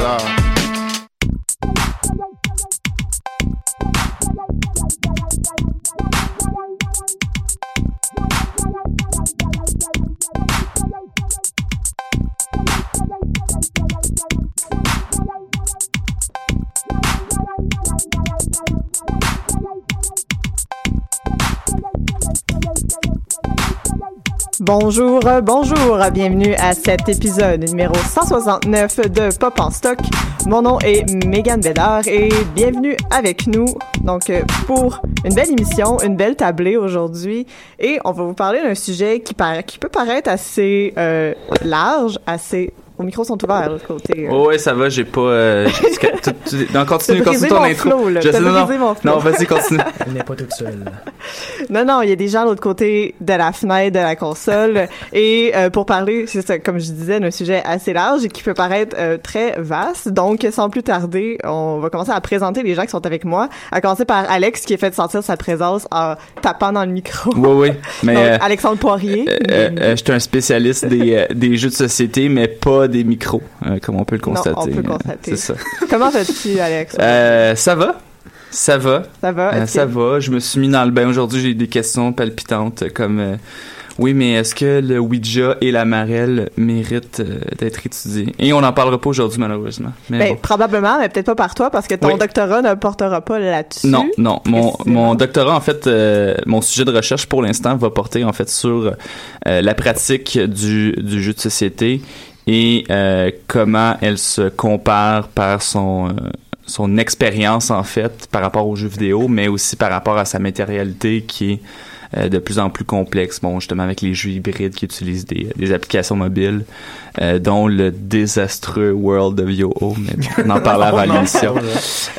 ça. Bonjour, euh, bonjour, bienvenue à cet épisode numéro 169 de Pop en stock. Mon nom est Megan Bédard et bienvenue avec nous donc euh, pour une belle émission, une belle tablée aujourd'hui et on va vous parler d'un sujet qui, peut paraître assez euh, large, assez vos micros sont ouverts de l'autre côté. euh. Oh ouais, ça va, j'ai pas. Euh, j'ai- tout- tout- non, continue, continue ton mon intro. flow, là. Je sais, non, non, brisé mon flow. non, vas-y, continue. Elle n'est pas toute seule. Non, non, il y a des gens de l'autre côté de la fenêtre de la console. et euh, pour parler, c'est ça, comme je disais, d'un sujet assez large et qui peut paraître euh, très vaste. Donc, sans plus tarder, on va commencer à présenter les gens qui sont avec moi. À commencer par Alex, qui a fait sentir sa présence en tapant dans le micro. Mais. Donc, euh, Alexandre Poirier. euh, euh, J'étais un spécialiste des, euh, des jeux de société, mais pas des micros, euh, comme on peut le Non, constater. on peut constater. C'est ça. Comment vas-tu, Alex? Euh, ça va? Ça va? Ça va? Euh, ça va. Je me suis mis dans le bain aujourd'hui. J'ai des questions palpitantes comme oui, mais est-ce que le Ouija et la marelle méritent euh, d'être étudiés? Et on n'en parlera pas aujourd'hui malheureusement. Mais Ben, bon. probablement, mais peut-être pas par toi, parce que ton Oui. doctorat ne portera pas là-dessus. Non, non. Mon, mon doctorat, en fait, euh, mon sujet de recherche pour l'instant va porter en fait sur euh, la pratique du, du jeu de société et euh, comment elle se compare par son euh, son expérience en fait par rapport aux jeux vidéo, mais aussi par rapport à sa matérialité qui est euh, de plus en plus complexe. Bon, justement avec les jeux hybrides qui utilisent des, des applications mobiles, euh, dont le désastreux World of Yo-Oh, mais on en à en l'émission.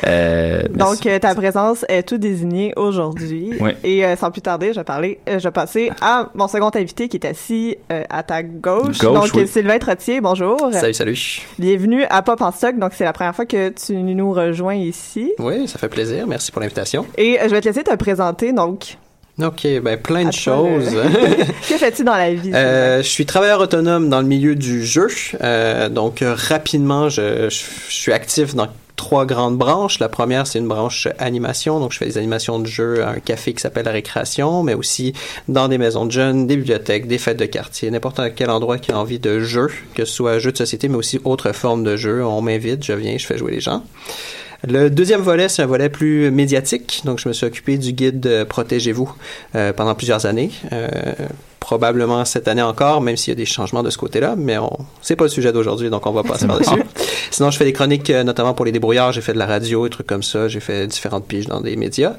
Euh, Donc, euh, ta présence est tout désignée aujourd'hui. Oui. Et euh, sans plus tarder, je vais parler, euh, je vais passer à mon second invité qui est assis euh, à ta gauche. Gauche, donc, oui. euh, Sylvain Trottier, bonjour. Salut, salut. Bienvenue à Pop en stock. Donc, c'est la première fois que tu nous rejoins ici. Oui, ça fait plaisir. Merci pour l'invitation. Et euh, je vais te laisser te présenter. Donc, OK, ben plein de le- choses. que fais-tu dans la vie? Euh, je suis travailleur autonome dans le milieu du jeu. Euh, donc, euh, rapidement, je, je, je suis actif dans trois grandes branches. La première, c'est une branche animation, donc je fais des animations de jeux à un café qui s'appelle La Récréation, mais aussi dans des maisons de jeunes, des bibliothèques, des fêtes de quartier, n'importe quel endroit qui a envie de jeux, que ce soit jeux de société, mais aussi autres formes de jeux. On m'invite, je viens, je fais jouer les gens. Le deuxième volet, c'est un volet plus médiatique. Donc, je me suis occupé du guide euh, Protégez-vous euh, pendant plusieurs années. Euh, probablement cette année encore, même s'il y a des changements de ce côté-là, mais on c'est pas le sujet d'aujourd'hui, donc on va passer par-dessus. Sinon, je fais des chroniques, notamment pour les débrouillards. J'ai fait de la radio, des trucs comme ça. J'ai fait différentes piges dans des médias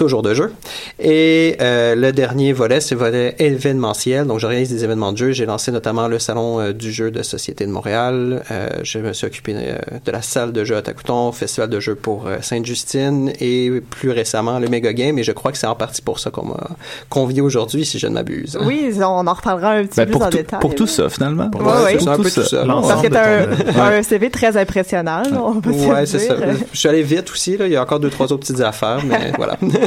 toujours de jeu. Et euh, le dernier volet, c'est le volet événementiel. Donc, j'organise des événements de jeu. J'ai lancé notamment le salon euh, du jeu de Société de Montréal. Euh, je me suis occupé euh, de la salle de jeu à Tacouton, festival de jeux pour euh, Sainte-Justine et plus récemment le Mega Game. Et je crois que c'est en partie pour ça qu'on m'a convié aujourd'hui, si je ne m'abuse. Oui, on en reparlera un petit Ben, peu pour, en tout, détail. pour tout ça, finalement. Ouais, ouais. C'est un peu tout ça. Parce que t'as un, Ouais. un CV très impressionnant, on peut Ouais, c'est ça. Je suis allé vite aussi, là. Il y a encore deux, trois autres petites affaires, mais voilà.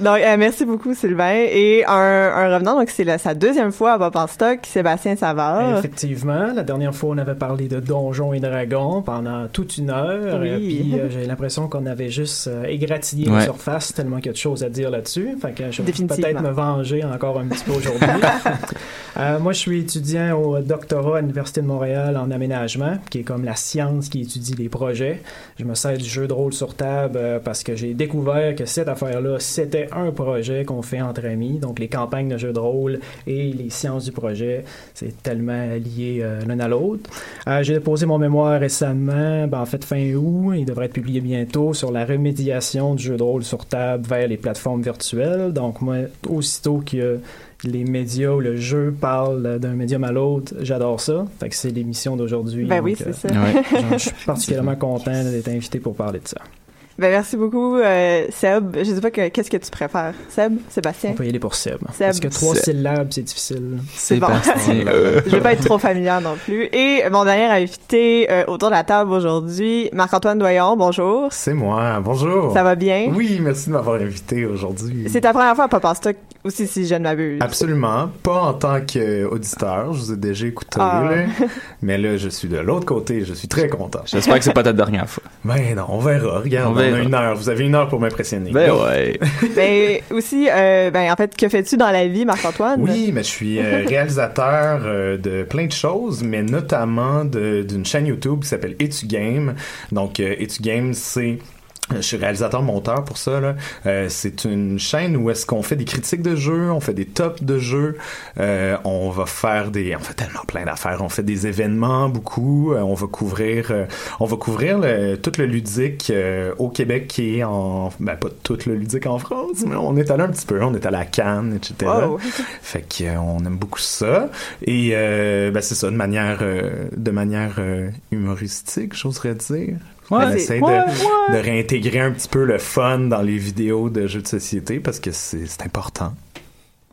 Donc, euh, merci beaucoup, Sylvain. Et un, un revenant, donc c'est sa deuxième fois à Pop en Stock, Sébastien Savard. Effectivement, la dernière fois, on avait parlé de Donjons et Dragons pendant toute une heure. Oui. euh, Puis euh, j'ai l'impression qu'on avait juste euh, égratigné Ouais. la surface tellement qu'il y a de choses à dire là-dessus. Fait que je vais peut-être me venger encore un petit peu aujourd'hui. Euh, moi, je suis étudiant au doctorat à l'Université de Montréal en aménagement, qui est comme la science qui étudie les projets. Je me sers du jeu de rôle sur table euh, parce que j'ai découvert que cette affaire-là, c'était un projet qu'on fait entre amis. Donc, les campagnes de jeux de rôle et les sciences du projet, c'est tellement lié euh, l'un à l'autre. Euh, j'ai déposé mon mémoire récemment, ben, en fait fin août, il devrait être publié bientôt, sur la remédiation du jeu de rôle sur table vers les plateformes virtuelles. Donc, moi, aussitôt que les médias ou le jeu parlent d'un médium à l'autre, j'adore ça. Fait que c'est l'émission d'aujourd'hui. Ben oui, c'est euh, ça. Ouais. je suis particulièrement content d'être invité pour parler de ça. Ben, merci beaucoup, euh, Seb. Je sais pas que, qu'est-ce que tu préfères. Seb? Sébastien? On peut y aller pour Seb. Seb. Parce que trois Seb. syllabes, c'est difficile. C'est bon. Sébastien. Je vais pas être trop familière non plus. Et mon dernier invité euh, autour de la table aujourd'hui, Marc-Antoine Doyon, bonjour. C'est moi, bonjour. Ça va bien? Oui, merci de m'avoir invité aujourd'hui. C'est ta première fois à Pop en Stock aussi, si je ne m'abuse. Absolument, pas en tant qu'auditeur, je vous ai déjà écouté, Ah. là. mais là je suis de l'autre côté, je suis très content. J'espère que c'est pas ta dernière fois. Ben non, on verra, regarde, On on, a une heure, vous avez une heure pour m'impressionner. Ben ouais. Ben aussi, euh, ben en fait, que fais-tu dans la vie, Marc-Antoine? Oui, mais je suis euh, réalisateur euh, de plein de choses, mais notamment de- d'une chaîne YouTube qui s'appelle Etu Game. Donc, euh, Etu Game, c'est je suis réalisateur monteur pour ça là. Euh, c'est une chaîne où est-ce qu'on fait des critiques de jeux, on fait des tops de jeux, euh, on va faire des, on fait tellement plein d'affaires, on fait des événements beaucoup, euh, on va couvrir, euh, on va couvrir le- tout le ludique euh, au Québec qui est en, ben pas tout le ludique en France, mais on est allé un petit peu, on est allé à Cannes, etc. Wow. Fait qu'on aime beaucoup ça. Et euh, ben c'est ça, de manière, euh, de manière euh, humoristique, j'oserais dire. Ouais, on essaie ouais, de, ouais. de réintégrer un petit peu le fun dans les vidéos de jeux de société parce que c'est important.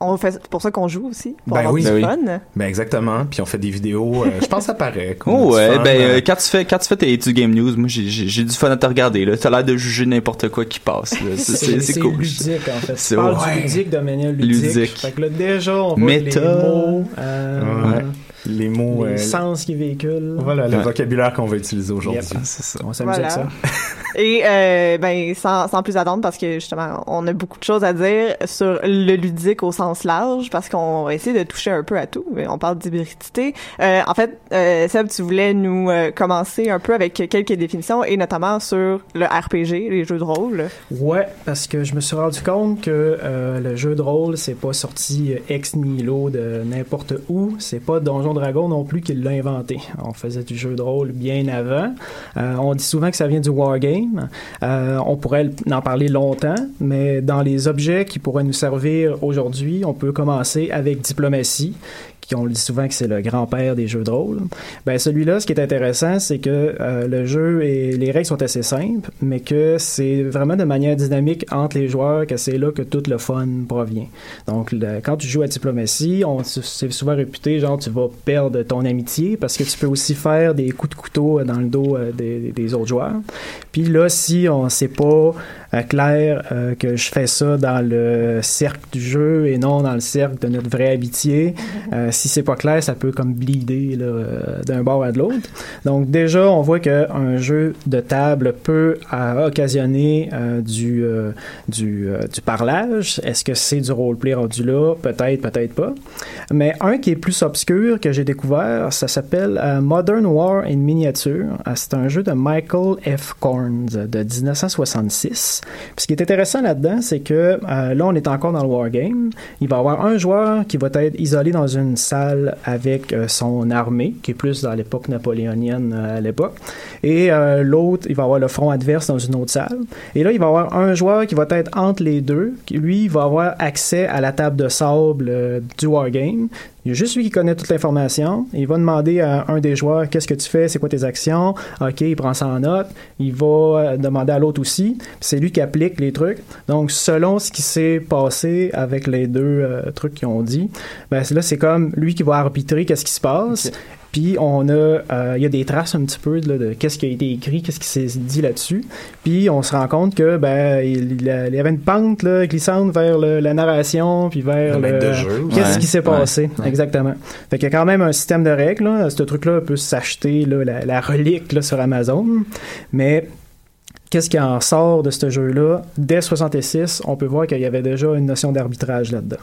On fait c'est pour ça qu'on joue aussi, pour Ben avoir oui. du Ben oui. fun. Ben exactement. Puis on fait des vidéos. euh, je pense que ça paraît. Oh ouais, fun, ben euh, euh, quand tu fais quand tu fais tes tu game news, moi j'ai du fun à te regarder là. T'as l'air de juger n'importe quoi qui passe. C'est- cool. ludique, en fait. C'est Tu ouais. ludique de manière ludique. Ludique. Fait que là, déjà, on voit Méta. les mots, euh, Ouais. Les mots. les euh, sens qui véhiculent. Voilà, le Ouais. vocabulaire qu'on va utiliser aujourd'hui. Yep. C'est ça. On s'amuse Voilà. avec ça. Et euh, ben sans, sans plus attendre parce que justement on a beaucoup de choses à dire sur le ludique au sens large parce qu'on va essayer de toucher un peu à tout. On parle d'hybridité. Euh, en fait, euh, Seb, tu voulais nous euh, commencer un peu avec quelques définitions et notamment sur le RPG, les jeux de rôle. Ouais, parce que je me suis rendu compte que euh, le jeu de rôle, c'est pas sorti ex nihilo de n'importe où. C'est pas Donjon Dragon non plus qui l'a inventé. On faisait du jeu de rôle bien avant. Euh, on dit souvent que ça vient du wargame. Euh, on pourrait en parler longtemps, mais dans les objets qui pourraient nous servir aujourd'hui, on peut commencer avec diplomatie qui on le dit souvent que c'est le grand-père des jeux de rôle. Ben celui-là, ce qui est intéressant, c'est que euh, le jeu et les règles sont assez simples, mais que c'est vraiment de manière dynamique entre les joueurs que c'est là que tout le fun provient. Donc quand tu joues à diplomatie, on c'est souvent réputé genre tu vas perdre ton amitié parce que tu peux aussi faire des coups de couteau dans le dos euh, des, des autres joueurs. Puis là, si on sait pas clair euh, que je fais ça dans le cercle du jeu et non dans le cercle de notre vraie amitié, euh, si c'est pas clair, ça peut comme bleeder euh, d'un bord à de l'autre. Donc déjà, on voit qu'un jeu de table peut euh, occasionner euh, du, euh, du, euh, du parlage. Est-ce que c'est du roleplay rendu là? Peut-être, peut-être pas. Mais un qui est plus obscur que j'ai découvert, ça s'appelle euh, Modern War in Miniature. Euh, c'est un jeu de Michael F. Corns de 1966. Ce qui est intéressant là-dedans, c'est que euh, là, on est encore dans le wargame. Il va y avoir un joueur qui va être isolé dans une salle avec euh, son armée, qui est plus dans l'époque napoléonienne euh, à l'époque. Et l'autre, il va avoir le front adverse dans une autre salle. Et là, il va y avoir un joueur qui va être entre les deux. qui, Lui, il va avoir accès à la table de sable du wargame. Il y a juste lui qui connaît toute l'information. Il va demander à un des joueurs qu'est-ce que tu fais, c'est quoi tes actions? Ok, il prend ça en note. Il va euh, demander à l'autre aussi. C'est lui qui applique les trucs. Donc, selon ce qui s'est passé avec les deux euh, trucs qu'ils ont dit, ben là, c'est comme lui qui va arbitrer qu'est-ce qui se passe. Puis on a, euh, il y a des traces un petit peu là, de qu'est-ce qui a été écrit, qu'est-ce qui s'est dit là-dessus. Puis on se rend compte que ben il, il y avait une pente là, glissante vers le- la narration, puis vers Le jeu. qu'est-ce Ouais. qui s'est Ouais. passé Ouais. exactement. Fait qu'il y a quand même un système de règles. Là. Ce truc-là peut s'acheter la, la relique là, sur Amazon, mais Qu'est-ce qui en sort de ce jeu-là? Dès 66, on peut voir qu'il y avait déjà une notion d'arbitrage là-dedans.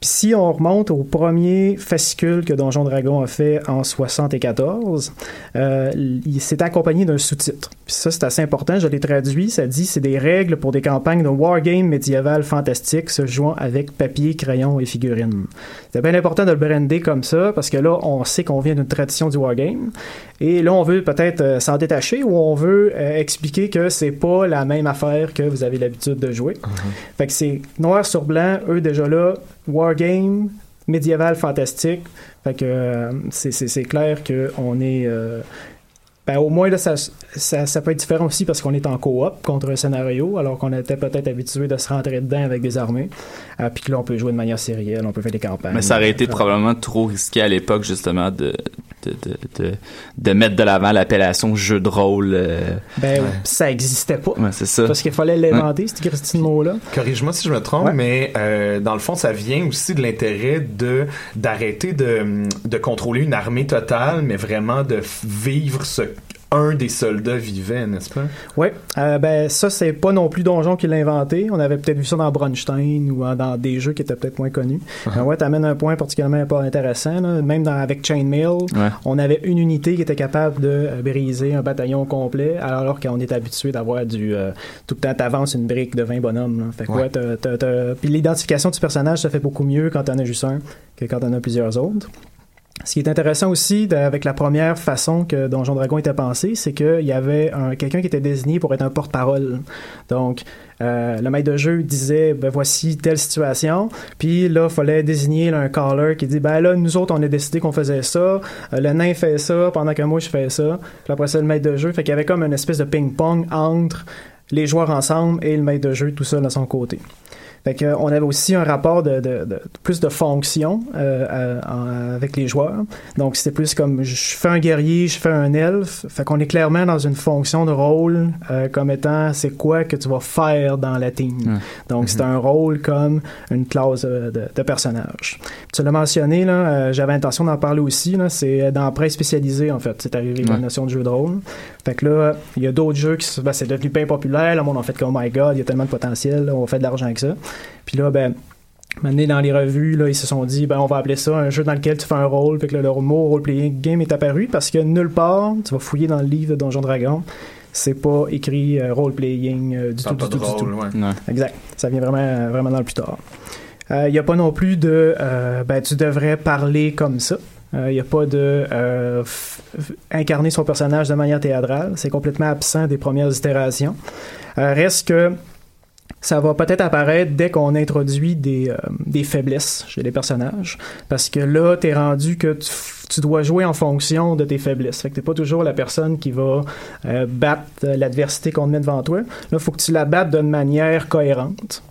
Puis si on remonte au premier fascicule que Donjon Dragon a fait en 74, euh, il s'est accompagné d'un sous-titre. Puis ça, c'est assez important. Je l'ai traduit. Ça dit c'est des règles pour des campagnes de wargame médiéval fantastique se jouant avec papier, crayon et figurines. C'est bien important de le brander comme ça parce que là, on sait qu'on vient d'une tradition du wargame. Et là, on veut peut-être euh, s'en détacher ou on veut euh, expliquer que c'est pas la même affaire que vous avez l'habitude de jouer. Fait que c'est noir sur blanc, eux déjà là, wargame, médiéval fantastique. Fait que euh, c'est- clair qu'on est. euh, ben, au moins, là, ça, ça, ça peut être différent aussi parce qu'on est en coop contre un scénario, alors qu'on était peut-être habitué de se rentrer dedans avec des armées. Euh, puis que là, on peut jouer de manière sérielle, on peut faire des campagnes. Mais ça aurait été Euh, probablement trop risqué à l'époque, justement, de, de, de, de, de mettre de l'avant l'appellation jeu de rôle. euh, Ben, ça existait pas. Ouais, c'est ça. Parce qu'il fallait l'inventer, ce Christine mot-là. Corrige-moi si je me trompe, Ouais. mais euh, dans le fond, ça vient aussi de l'intérêt de d'arrêter de, de contrôler une armée totale, mais vraiment de vivre ce un des soldats vivait, n'est-ce pas? Oui, euh, ben ça c'est pas non plus Donjon qui l'a inventé. On avait peut-être vu ça dans Bronstein ou en- dans des jeux qui étaient peut-être moins connus. Uh-huh. Mais ouais, t'amènes un point particulièrement pas intéressant. là. Même dans, avec Chainmail, Ouais. on avait une unité qui était capable de euh, briser un bataillon complet, alors qu'on est habitué d'avoir du euh, tout le temps t'avances une brique de 20 bonhommes. là. Fait que Ouais. puis l'identification du personnage se fait beaucoup mieux quand t'en as juste un que quand t'en as plusieurs autres. Ce qui est intéressant aussi avec la première façon que Donjon Dragon était pensé, c'est qu'il y avait un- quelqu'un qui était désigné pour être un porte-parole. Donc, euh, le maître de jeu disait, ben voici telle situation, puis là, il fallait désigner un caller qui dit, ben là, nous autres, on a décidé qu'on faisait ça, Euh, le nain fait ça, pendant que moi, je fais ça, puis après ça, le maître de jeu, fait qu'il y avait comme une espèce de ping-pong entre les joueurs ensemble et le maître de jeu tout seul à son côté. Fait que, euh, on avait aussi un rapport de, de- de- plus de fonction euh, euh, en- avec les joueurs. Donc c'était plus comme je fais un guerrier, je fais un elfe. Fait qu'on est clairement dans une fonction de rôle euh, comme étant c'est quoi que tu vas faire dans la team. Donc c'est un rôle comme une classe euh, de, de personnage. Tu l'as mentionné là, euh, j'avais intention d'en parler aussi. Là, c'est dans presse spécialisée en fait. C'est arrivé la Ouais. notion de jeu de rôle. Fait que là, il y a d'autres jeux qui ben, c'est devenu bien populaire. Le monde en fait comme oh my god, il y a tellement de potentiel, là, on fait de l'argent avec ça. Puis là, ben, maintenant dans les revues, là, ils se sont dit, ben, on va appeler ça un jeu dans lequel tu fais un rôle. Fait que là, le mot role-playing game est apparu parce que nulle part, tu vas fouiller dans le livre de Donjon Dragon, c'est pas écrit euh, role-playing euh, du tout, du tout, du tout. ouais. Exact. Ça vient vraiment, vraiment dans le plus tard. Il n'y a pas non plus de, euh, ben, tu devrais parler comme ça. Il n'y a pas de euh, incarner son personnage de manière théâtrale. C'est complètement absent des premières itérations. Euh, reste que ça va peut-être apparaître dès qu'on introduit des, euh, des faiblesses chez les personnages. Parce que là, t'es rendu que tu, dois jouer en fonction de tes faiblesses. Fait que t'es pas toujours la personne qui va euh, battre euh, l'adversité qu'on met devant toi. Là, faut que tu la battes d'une manière cohérente.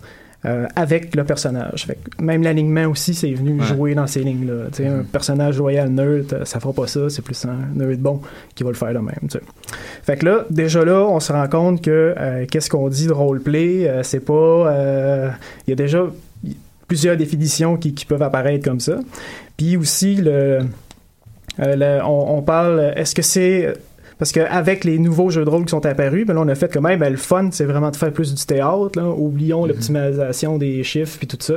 Euh, avec le personnage. Fait que même l'alignement aussi, c'est venu jouer dans ces lignes-là. Un personnage loyal nerd, euh, ça fera pas ça, c'est plus un nerd bon qui va le faire de même. Fait que là, déjà là, on se rend compte que euh, qu'est-ce qu'on dit de roleplay, euh, c'est pas. Il y a déjà. plusieurs définitions qui, qui peuvent apparaître comme ça. Puis aussi, le, le- on, on parle, est-ce que c'est... Parce qu'avec les nouveaux jeux de rôle qui sont apparus, ben là, on a fait quand même, ben, le fun, c'est vraiment de faire plus du théâtre. Là. Oublions l'optimisation des chiffres puis tout ça.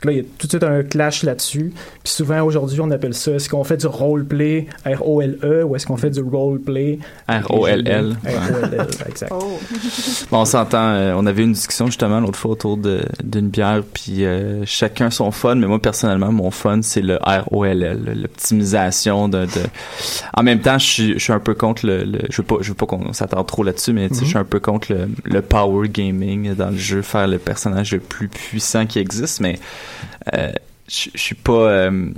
Que là, il y a tout de suite un clash là-dessus. Puis souvent, aujourd'hui, on appelle ça, est-ce qu'on fait du roleplay, R-O-L-E, ou est-ce qu'on fait du roleplay, R-O-L-L. R-O-L-L, exact. Bon, on s'entend. euh, on avait une discussion justement l'autre fois autour de- d'une bière, puis euh, chacun son fun. Mais moi personnellement, mon fun c'est le R-O-L-L, l'optimisation de, de. En même temps, je suis un peu contre le. Le- je veux pas, je veux pas qu'on s'attarde trop là-dessus, mais Mhm. je suis un peu contre le, le power gaming dans le jeu, faire le personnage le plus puissant qui existe. Mais euh, je je suis pas. euh,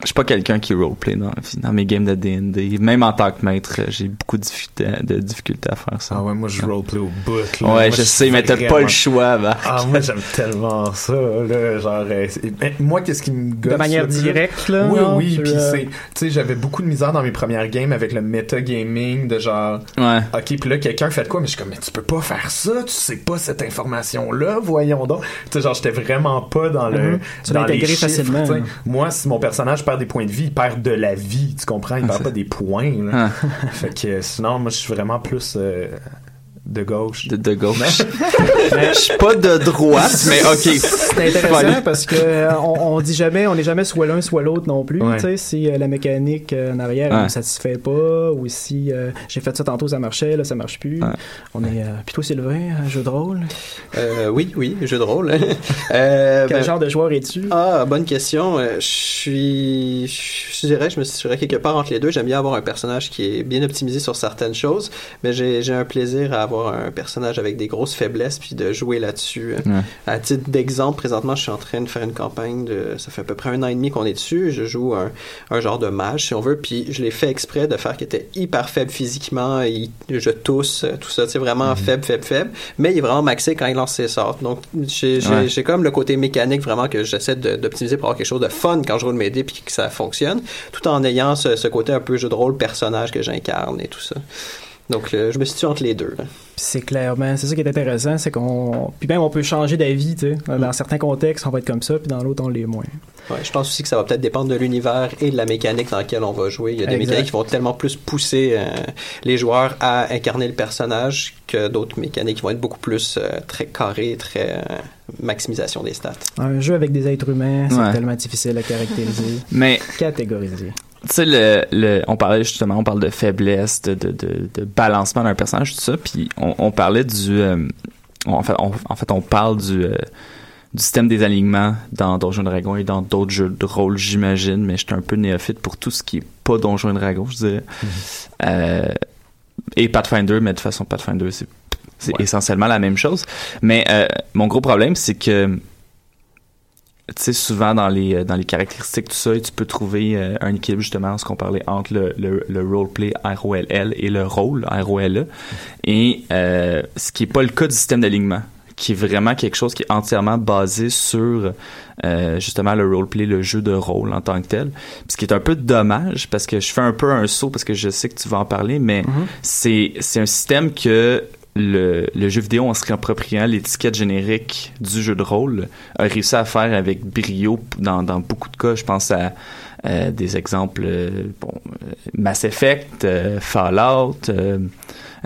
je suis pas quelqu'un qui roleplay dans, dans mes games de D&D. Même en tant que maître, j'ai beaucoup de difficultés, de difficultés à faire ça. Ah ouais, moi je roleplay au bout. là. Moi, Ouais, je sais, mais t'as pas le choix, bah. Ah, moi j'aime tellement ça, là. Genre, euh, moi, qu'est-ce qui me gosse? manière le plus? directe, là, Oui, non, oui, tu, puis euh, c'est. Tu sais, j'avais beaucoup de misère dans mes premières games avec le metagaming de genre. Ouais. Ok, puis là, quelqu'un fait de quoi? Mais je suis comme, mais tu peux pas faire ça, tu sais pas cette information-là, voyons donc. Tu sais, genre, j'étais vraiment pas dans le. Tu dans l'as les intégré chiffres, facilement. Moi, si mon personnage perd des points de vie, il perd de la vie, tu comprends? Il perd pas des points, là. fait que euh, sinon, moi, je suis vraiment plus. De gauche. De, de gauche. Je suis pas de droite, mais ok. C'est intéressant parce que euh, on, on dit jamais, on n'est jamais soit l'un soit l'autre non plus. Ouais. Tu sais, si euh, la mécanique euh, en arrière Ouais. ne me satisfait pas, ou si euh, j'ai fait ça tantôt ça marchait, là ça marche plus. On est. Euh, puis toi Sylvain, un jeu de rôle? Euh, oui, oui, jeu de rôle. euh, Quel ben- genre de joueur es-tu? Ah, bonne question. Je suis, je dirais, je me situerais quelque part entre les deux. J'aime bien avoir un personnage qui est bien optimisé sur certaines choses, mais j'ai j'ai un plaisir à avoir un personnage avec des grosses faiblesses puis de jouer là-dessus. Ouais. À titre d'exemple, présentement, je suis en train de faire une campagne de, ça fait à peu près un an et demi qu'on est dessus. Je joue un, un genre de mage, si on veut, puis je l'ai fait exprès de faire qu'il était hyper faible physiquement. il- je tousse, euh, tout ça, c'est vraiment faible, faible, faible. Mais il est vraiment maxé quand il lance ses sorts. Donc, j'ai Ouais. comme le côté mécanique vraiment que j'essaie d'optimiser pour avoir quelque chose de fun quand je roule mes dés puis que ça fonctionne, tout en ayant ce, ce côté un peu jeu de rôle, personnage que j'incarne et tout ça. Donc, euh, je me situe entre les deux. c'est clairement, c'est ça qui est intéressant, c'est qu'on, puis même on peut changer d'avis, tu sais. Dans certains contextes, on va être comme ça, puis dans l'autre on l'est moins. Ouais, je pense aussi que ça va peut-être dépendre de l'univers et de la mécanique dans laquelle on va jouer. Il y a des Exact. mécaniques qui vont tellement plus pousser euh, les joueurs à incarner le personnage que d'autres mécaniques qui vont être beaucoup plus euh, très carrées, très euh, maximisation des stats. Un jeu avec des êtres humains, c'est Ouais. tellement difficile à caractériser, Mais catégoriser. Tu sais, le, le- on parlait justement, on parle de faiblesse, de, de, de, de balancement d'un personnage, tout ça, puis on, on parlait du... euh, on- en, fait, on, en fait, on parle du, euh, du système des alignements dans Donjons et Dragons et dans d'autres jeux de rôle, j'imagine, mais j'étais un peu néophyte pour tout ce qui est pas Donjons et Dragons, je dirais. Euh, et Pathfinder, mais de toute façon, Pathfinder, c'est c'est essentiellement la même chose. Mais mon gros problème, c'est que tu sais, souvent dans les, euh, dans les caractéristiques, tout ça, tu peux trouver euh, un équilibre justement, ce qu'on parlait entre le, le, le roleplay R-O-L-L et le rôle R-O-L-E. Et euh, ce qui est pas le cas du système d'alignement, qui est vraiment quelque chose qui est entièrement basé sur euh, justement le roleplay, le jeu de rôle en tant que tel. Puis Ce qui est un peu dommage parce que je fais un peu un saut parce que je sais que tu vas en parler, mais c'est c'est un système que le, le jeu vidéo, en se réappropriant l'étiquette générique du jeu de rôle, a réussi à faire avec brio dans, dans beaucoup de cas. Je pense à euh, des exemples, euh, bon, euh, Mass Effect, euh, Fallout,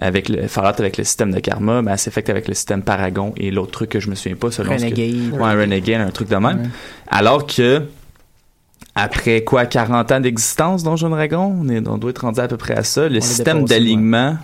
avec le Fallout avec le système de karma, Mass Effect avec le système Paragon et l'autre truc que je me souviens pas selon ce que- Renegade. ouais, Renegade, un truc de même. Ouais. Alors que après quoi 40 ans d'existence Donjon Dragon, on, est, on doit être rendu à peu près à ça, le système d'alignement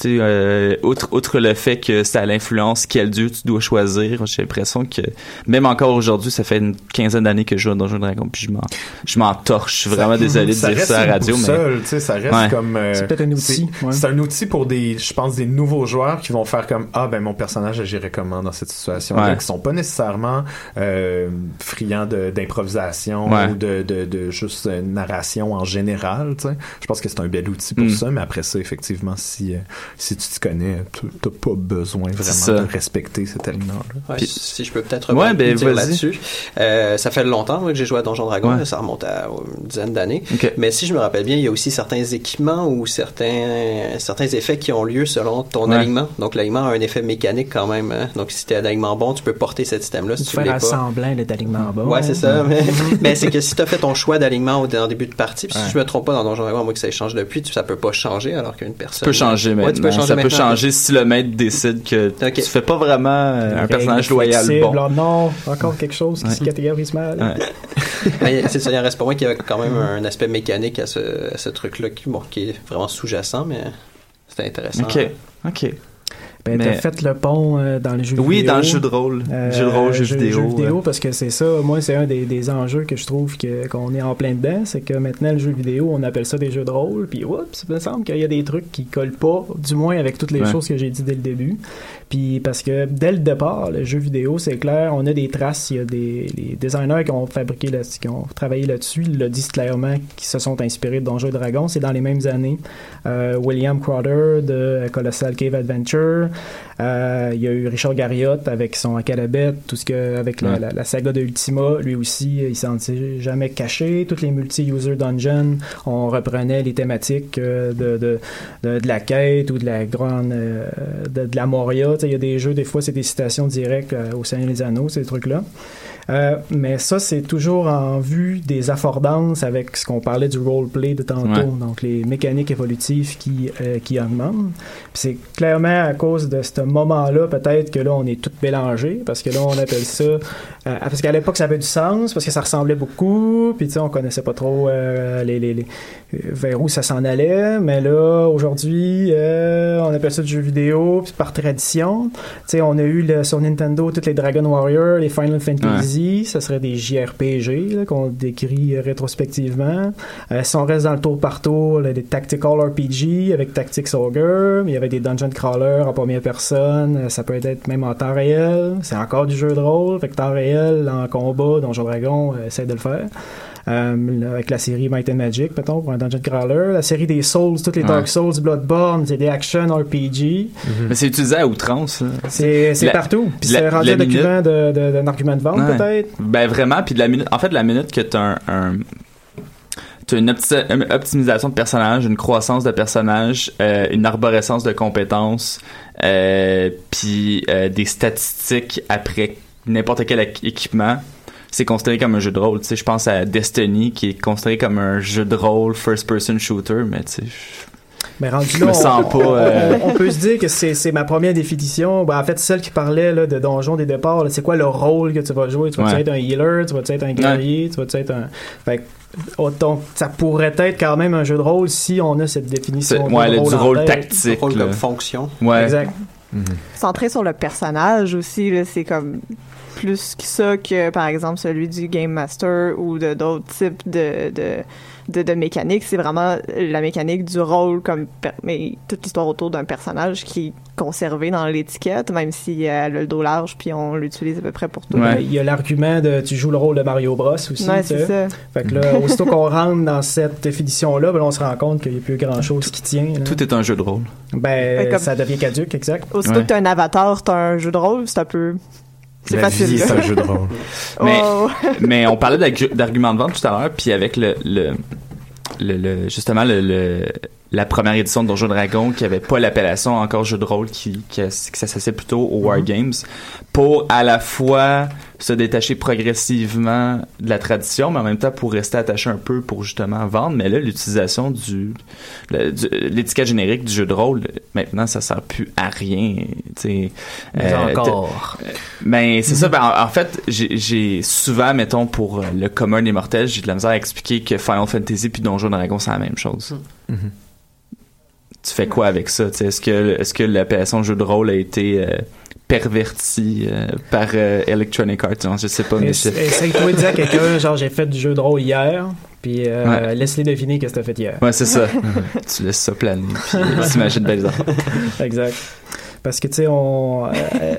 tu sais, euh, outre, outre le fait que c'est à l'influence quel dieu tu dois choisir, j'ai l'impression que même encore aujourd'hui, ça fait une quinzaine d'années que je joue à Donjon Dragon, puis je m'en, je m'en torche. Je suis vraiment désolé de dire ça à la radio, boussole, mais ça reste Ouais. comme. euh, C'est peut-être un outil, C'est ouais. c'est un outil pour des, je pense, des nouveaux joueurs qui vont faire comme ah ben mon personnage agirait comment dans cette situation, Ouais. qui sont pas nécessairement euh, friands de- d'improvisation Ouais. ou de, de, de juste euh, narration en général. Je pense que c'est un bel outil pour Mm. ça, mais après ça, effectivement, si euh, si tu te connais, tu- t'as pas besoin vraiment de respecter cet aliment-là. Ouais, si je peux peut-être Ouais, ben, là-dessus. Euh, ça fait longtemps moi, que j'ai joué à Donjon Dragon, Ouais. ça remonte à une dizaine d'années. Mais si je me rappelle bien, il y a aussi certains équipements ou certains certains effets qui ont lieu selon ton Ouais. alignement. Donc l'alignement a un effet mécanique quand même. hein. Donc si tu as un alignement bon, tu peux porter cet système-là si tu faire l'es pas. semblant d'être alignement bon. Ouais, c'est ça. Ouais. Mais, mais c'est que si tu as fait ton choix d'alignement au en début de partie, puis si je me trompe pas dans Donjon Dragon, moi que ça échange depuis, tu- ça peut pas changer alors qu'une personne. Peut changer Ouais, maintenant. tu peux changer ça peut changer si le maître décide que tu fais pas vraiment euh, un personnage loyal bon. non, encore quelque chose qui Ouais. se catégorise mal. Mais c'est ça, il en reste pour moi qu'il y a quand même un aspect mécanique à ce, à ce truc-là qui, bon, qui est vraiment sous-jacent, mais c'était intéressant. Ok, ok. Ben, Mais- t'as fait le pont euh, dans le jeu Oui, vidéo. dans le jeu de rôle. Jeu de rôle, jeu vidéo, ouais. parce que c'est ça, moi, c'est un des, des enjeux que je trouve que, qu'on est en plein dedans, c'est que maintenant, le jeu vidéo, on appelle ça des jeux de rôle, puis oups, il me semble qu'il y a des trucs qui collent pas, du moins avec toutes les Ouais. choses que j'ai dit dès le début. Puis parce que dès le départ, le jeu vidéo, c'est clair, on a des traces, il y a des les designers qui ont fabriqué, là, qui ont travaillé là-dessus, le disent clairement, qui se sont inspirés de Donjons et Dragons, c'est dans les mêmes années. Euh, William Crowder de Colossal Cave Adventure, euh, il y a eu Richard Garriott avec son Acalabet, tout ce que avec la, Ouais. la- la saga de Ultima, lui aussi, il s'en est jamais caché. Toutes les multi-user dungeons, on reprenait les thématiques euh, de, de, de, de la quête ou de la grande euh, de, la Moria. Il y a des jeux, des fois, c'est des citations directes euh, au Seigneur des Anneaux, ces trucs-là. Euh, mais ça, c'est toujours en vue des affordances avec ce qu'on parlait du roleplay de tantôt, Ouais. donc les mécaniques évolutives qui, euh, qui augmentent. Puis c'est clairement à cause de ce moment-là, peut-être que là, on est tout mélangé, parce que là, on appelle ça... euh, parce qu'à l'époque, ça avait du sens, parce que ça ressemblait beaucoup, puis tu sais, on connaissait pas trop euh, les, les, les- vers où ça s'en allait, mais là, aujourd'hui, on appelle ça du jeu vidéo, puis par tradition. Tu sais, on a eu le, sur Nintendo toutes les Dragon Warrior, les Final Fantasy, ça serait des JRPG qu'on décrit euh, rétrospectivement. Euh, si on reste dans le tour par tour, là, des Tactical RPG avec Tactics Ogre, il y avait des Dungeon Crawler en première personne, euh, ça peut être même en temps réel, c'est encore du jeu de rôle, fait temps réel, en combat, Donjon Dragon essaie de le faire. Euh, avec la série Might and Magic, mettons, pour un Dungeon Crawler. La série des Souls, toutes les Ouais. Dark Souls, Bloodborne, c'est des action RPG. Mais c'est utilisé à outrance. C'est c'est La- partout. Puis c'est rendu un minute- document de- de- d'un argument de vente, Ouais. peut-être. Ben vraiment, puis de la minute, en fait, la minute que t'as un, une, opti- une optimisation de personnage, une croissance de personnage, euh, une arborescence de compétences, euh, puis euh, des statistiques après n'importe quel équ- équipement. C'est considéré comme un jeu de rôle. Tu sais, je pense à Destiny, qui est considéré comme un jeu de rôle first-person shooter, mais tu sais, je- Mais rendu là, me on, sens pas, on- euh, on- on peut se dire que c'est c'est ma première définition. Ben, en fait, celle qui parlait là, de donjon des départs, c'est quoi le rôle que tu vas jouer? Tu vas Ouais. être un healer? Tu vas être un guerrier? Tu vas être un... Fait oh, donc, ça pourrait être quand même un jeu de rôle si on a cette définition. Ouais, de le- du rôle tactique, rôle comme fonction. Ouais. Exact. Centré sur le personnage aussi, là, c'est comme plus que ça que, par exemple, celui du Game Master ou de d'autres types de, de, de, de mécaniques. C'est vraiment la mécanique du rôle, comme mais toute l'histoire autour d'un personnage qui est conservé dans l'étiquette, même si elle a le dos large, puis on l'utilise à peu près pour tout. Il y a l'argument de tu joues le rôle de Mario Bros aussi. Ouais, tu c'est ça. Fait que là, aussitôt qu'on rentre dans cette définition-là, ben, on se rend compte qu'il n'y a plus grand chose qui tient. là. tout est un jeu de rôle. Ben, comme- ça devient caduque, exact. Aussitôt Ouais. que t'as un avatar, t'as un jeu de rôle, c'est un peu... C'est La facile. c'est un jeu de rôle. Mais, Oh. mais on parlait d'argu- d'arguments de vente tout à l'heure, puis avec le, le, le, le- justement le, le- la première édition de Donjon Dragon qui avait pas l'appellation encore jeu de rôle, qui, qui, qui s'associait plutôt aux Wargames, pour à la fois se détacher progressivement de la tradition, mais en même temps pour rester attaché un peu pour justement vendre. Mais là, l'utilisation du, le- du- l'étiquette générique du jeu de rôle, maintenant, ça sert plus à rien. tu sais. Mais Euh, encore. t- ben, c'est ça. Ben, en, en fait, j'ai j'ai souvent, mettons, pour euh, le commun des mortels, j'ai de la misère à expliquer que Final Fantasy puis Donjon Dragon, c'est la même chose. Tu fais quoi avec ça? Est-ce que, est-ce que l'appellation jeu de rôle a été euh, pervertie euh, par euh, Electronic Arts? Je sais pas, mais Essaye-toi de dire à quelqu'un, genre, j'ai fait du jeu de rôle hier, puis Ouais. laisse-les deviner qu'est-ce que t'as fait hier. Ouais, c'est ça. tu laisses ça planer, puis t'imagines belles affaires. Exact. Parce que, tu sais, on. euh,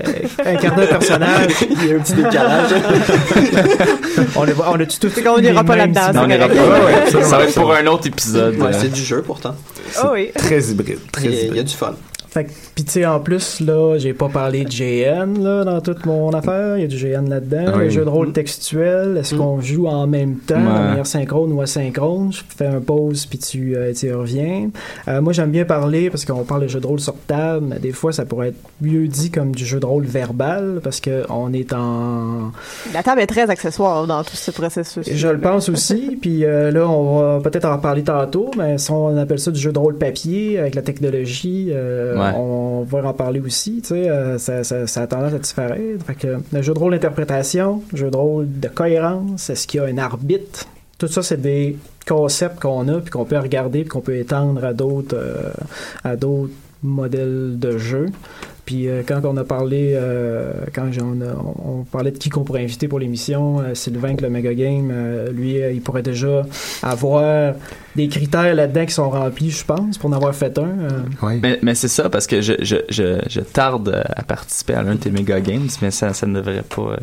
incarner un personnage. Il y a un petit décalage. on, est, on a-tu tout C'est qu'on n'ira les pas là-dedans, on ça va être pour un autre épisode. Ouais, euh. c'est du jeu pourtant. Oh oui. Très hybride. Très Il y a- il y a hybride. du fun. Fait que, puis tu sais, en plus, là, j'ai pas parlé de GN, là, dans toute mon affaire. Il y a du GN là-dedans. Oui. Le jeu de rôle textuel. Est-ce qu'on joue en même temps, de Ouais. manière synchrone ou asynchrone? Je fais un pause, puis tu, euh, tu y reviens. Euh, moi, j'aime bien parler, parce qu'on parle de jeu de rôle sur table, mais des fois, ça pourrait être mieux dit comme du jeu de rôle verbal, parce que on est en... La table est très accessoire dans tout ce processus. Je le pense aussi, puis euh, là, on va peut-être en reparler tantôt, mais si on appelle ça du jeu de rôle papier avec la technologie, euh, Ouais. on va en parler aussi, tu sais, euh, ça, ça, ça a tendance à disparaître. Fait que le jeu de rôle d'interprétation, jeu de rôle de cohérence, est-ce qu'il y a un arbitre? Tout ça, c'est des concepts qu'on a, puis qu'on peut regarder, puis qu'on peut étendre à d'autres euh, à d'autres modèles de jeu. Puis euh, quand on a parlé, euh, quand j'en a- on, on parlait de qui qu'on pourrait inviter pour l'émission, euh, Sylvain que le Mega Game, euh, lui, euh, il pourrait déjà avoir des critères là-dedans qui sont remplis, je pense, pour en avoir fait un. euh. Mais, mais c'est ça, parce que je, je, je, je tarde à participer à l'un de tes méga games, mais ça, ça ne devrait pas.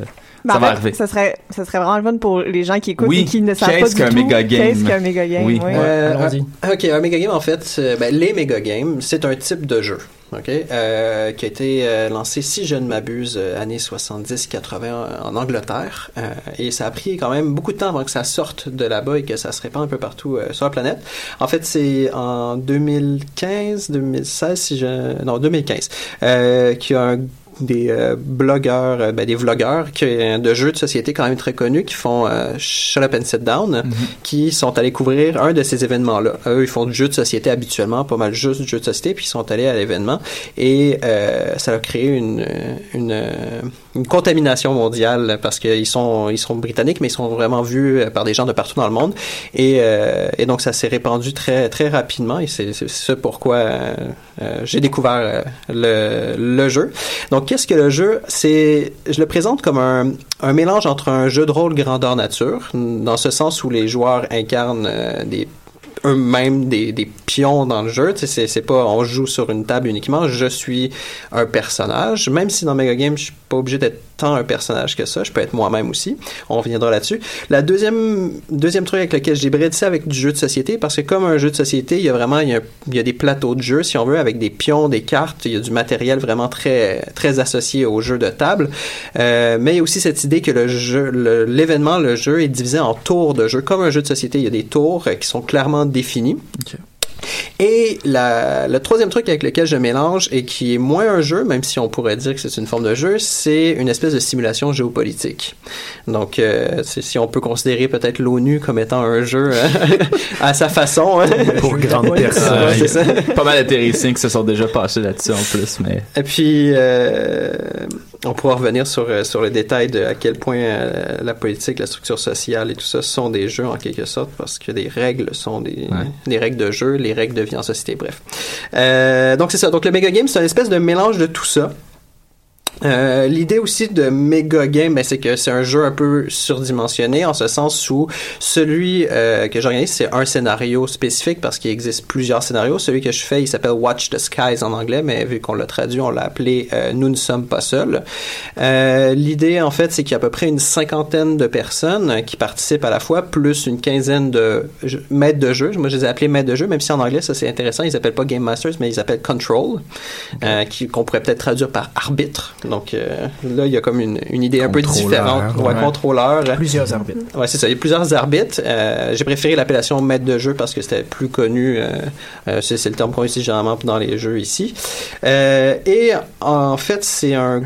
Ben, ça en va arriver. Ça serait, ça serait vraiment le fun pour les gens qui écoutent Oui, et qui ne savent pas qu'est-ce du qu'un méga game? qu'est-ce qu'un méga game. Oui. oui. Euh, ok, un méga game, en fait, euh, ben, les méga games, c'est un type de jeu. ok, euh, qui a été euh, lancé, si je ne m'abuse, euh, années 70-80 en Angleterre. Euh, et ça a pris quand même beaucoup de temps avant que ça sorte de là-bas et que ça se répande un peu partout euh, sur la planète. En fait, c'est en 2015, 2016, si je... Non, 2015, euh, qu'il y a un des euh, blogueurs, euh, ben, des vlogueurs qui, de jeux de société quand même très connus qui font euh, Shut Up and Sit Down, qui sont allés couvrir un de ces événements-là. Eux, ils font du jeu de société habituellement, pas mal juste du jeu de société, puis ils sont allés à l'événement et ça a créé une, une, une contamination mondiale parce qu'ils sont, ils sont britanniques, mais ils sont vraiment vus par des gens de partout dans le monde et, et donc ça s'est répandu très très rapidement et c'est ce pourquoi j'ai découvert le, le jeu. Donc qu'est-ce que le jeu C'est, je le présente comme un, mélange entre un jeu de rôle grandeur nature, dans ce sens où les joueurs incarnent euh, des eux-mêmes des, pions dans le jeu. C'est, pas on joue sur une table uniquement. Je suis un personnage. Même si dans Mega Game, je suis pas obligé d'être tant un personnage que ça. Je peux être moi-même aussi. On reviendra là-dessus. La deuxième, deuxième truc avec lequel j'hybride, c'est avec du jeu de société. Parce que comme un jeu de société, il y a vraiment, il y a, des plateaux de jeu, si on veut, avec des pions, des cartes. Il y a du matériel vraiment très, très associé au jeu de table. Euh, mais il y a aussi cette idée que le jeu, le- l'événement, le jeu est divisé en tours de jeu. Comme un jeu de société, il y a des tours euh, qui sont clairement définis. Et la, le troisième truc avec lequel je mélange et qui est moins un jeu, même si on pourrait dire que c'est une forme de jeu, c'est une espèce de simulation géopolitique. Donc, euh, si on peut considérer peut-être l'ONU comme étant un jeu euh, à sa façon. hein. Pour grandes Ouais, personnes. ouais, c'est ça. Pas mal de terriciens qui se sont déjà passés là-dessus en plus, mais. Et puis, euh, on pourra revenir sur, sur le détail de à quel point euh, la politique, la structure sociale et tout ça sont des jeux en quelque sorte, parce que les règles sont des, des règles de jeu, les règles de en société, bref. Euh, donc c'est ça. Donc le Mega Game, c'est une espèce de mélange de tout ça. Euh, L'idée aussi de Mega Game, ben, c'est que c'est un jeu un peu surdimensionné en ce sens où celui euh, que j'organise, c'est un scénario spécifique parce qu'il existe plusieurs scénarios. Celui que je fais, il s'appelle Watch the Skies en anglais, mais vu qu'on l'a traduit, on l'a appelé euh, Nous ne sommes pas seuls. L'idée, en fait, c'est qu'il y a à peu près une cinquantaine de personnes qui participent à la fois, plus une quinzaine de maîtres de jeu. Moi, je les ai appelés maîtres de jeu, même si en anglais, ça c'est intéressant. Ils appellent pas Game Masters, mais ils appellent Control, qu'on pourrait peut-être traduire par arbitre. Donc euh, là, il y a comme une, une idée un peu différente. Ouais, ouais. contrôleur. Plusieurs arbitres. Ouais, c'est ça. Il y a plusieurs arbitres. Euh, J'ai préféré l'appellation maître de jeu parce que c'était plus connu. euh, euh, c'est le terme qu'on utilise généralement dans les jeux ici. Euh, et en fait, c'est un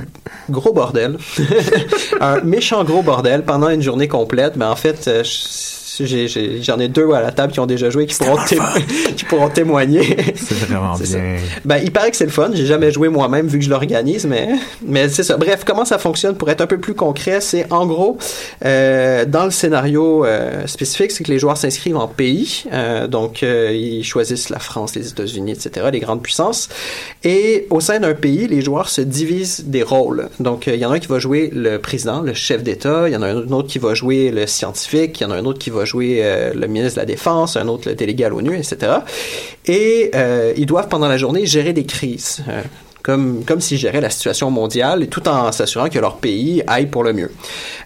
gros bordel. un méchant gros bordel pendant une journée complète. Mais en fait, euh, je- j'en ai deux à la table qui ont déjà joué et qui pourront, qui pourront témoigner. C'est vraiment ça. bien. Ben, il paraît que c'est le fun. J'ai jamais joué moi-même vu que je l'organise, mais, mais c'est ça. Bref, comment ça fonctionne pour être un peu plus concret, c'est en gros, euh, dans le scénario euh, spécifique, c'est que les joueurs s'inscrivent en pays. Euh, donc, ils choisissent la France, les États-Unis, etc., les grandes puissances. Et au sein d'un pays, les joueurs se divisent des rôles. Donc, il y en a un qui va jouer le président, le chef d'État. Il y en a un autre qui va jouer le scientifique. Il y en a un autre qui va jouer euh, le ministre de la Défense, un autre le délégué à l'ONU, etc. Et euh, ils doivent pendant la journée gérer des crises. Comme, comme s'ils géraient la situation mondiale, tout en s'assurant que leur pays aille pour le mieux.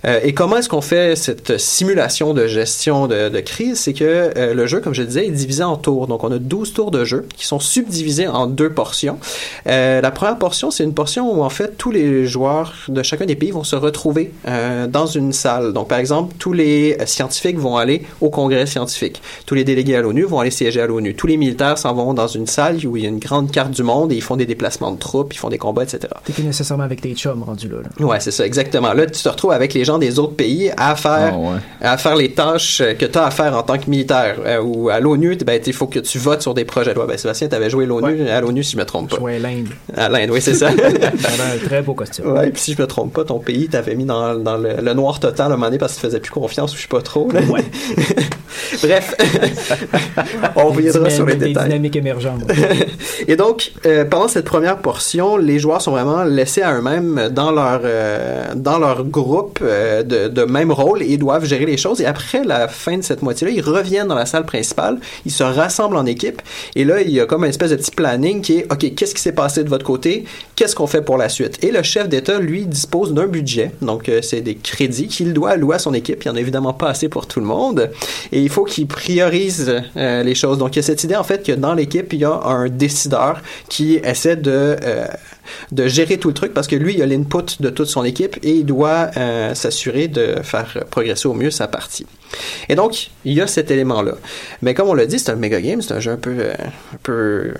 Euh, et comment est-ce qu'on fait cette simulation de gestion de, de crise? C'est que euh, le jeu, comme je disais, est divisé en tours. Donc, on a 12 tours de jeu qui sont subdivisés en deux portions. Euh, la première portion, c'est une portion où, en fait, tous les joueurs de chacun des pays vont se retrouver euh, dans une salle. Donc, par exemple, tous les scientifiques vont aller au congrès scientifique. Tous les délégués à l'ONU vont aller siéger à l'ONU. Tous les militaires s'en vont dans une salle où il y a une grande carte du monde et ils font des déplacements de troupes, ils font des combats, etc. T'es plus nécessairement avec tes chums rendus là. là. Ouais, c'est ça, exactement. Là, tu te retrouves avec les gens des autres pays à faire, Ah, ouais. à faire les tâches euh, que tu as à faire en tant que militaire. Euh, ou à l'ONU, ben, il faut que tu votes sur des projets de loi. Ben, Sébastien, tu avais joué l'ONU, à l'ONU, si je me trompe pas. Ouais, l'Inde. À l'Inde, oui, c'est ça. Un très beau costume. Ouais, puis si je me trompe pas, ton pays t'avait mis dans, dans le, le noir total à un moment donné parce que tu faisais plus confiance ou je sais pas trop. là. Bref, on reviendra sur les des détails. dynamiques émergentes. Et donc, euh, pendant cette première portion, les joueurs sont vraiment laissés à eux-mêmes dans leur euh, dans leur groupe euh, de, de même rôle et doivent gérer les choses. Et après la fin de cette moitié-là, ils reviennent dans la salle principale, ils se rassemblent en équipe. Et là, il y a comme une espèce de petit planning qui est OK, qu'est-ce qui s'est passé de votre côté? Qu'est-ce qu'on fait pour la suite? Et le chef d'État, lui, dispose d'un budget. Donc, euh, c'est des crédits qu'il doit allouer à son équipe. Il n'y en a évidemment pas assez pour tout le monde. Et il faut qu'il priorise les choses. Donc, il y a cette idée, en fait, que dans l'équipe, il y a un décideur qui essaie de, euh, de gérer tout le truc parce que lui, il a l'input de toute son équipe et il doit euh, s'assurer de faire progresser au mieux sa partie. Et donc, il y a cet élément-là. Mais comme on l'a dit, c'est un méga game, c'est un jeu un peu, euh, un peu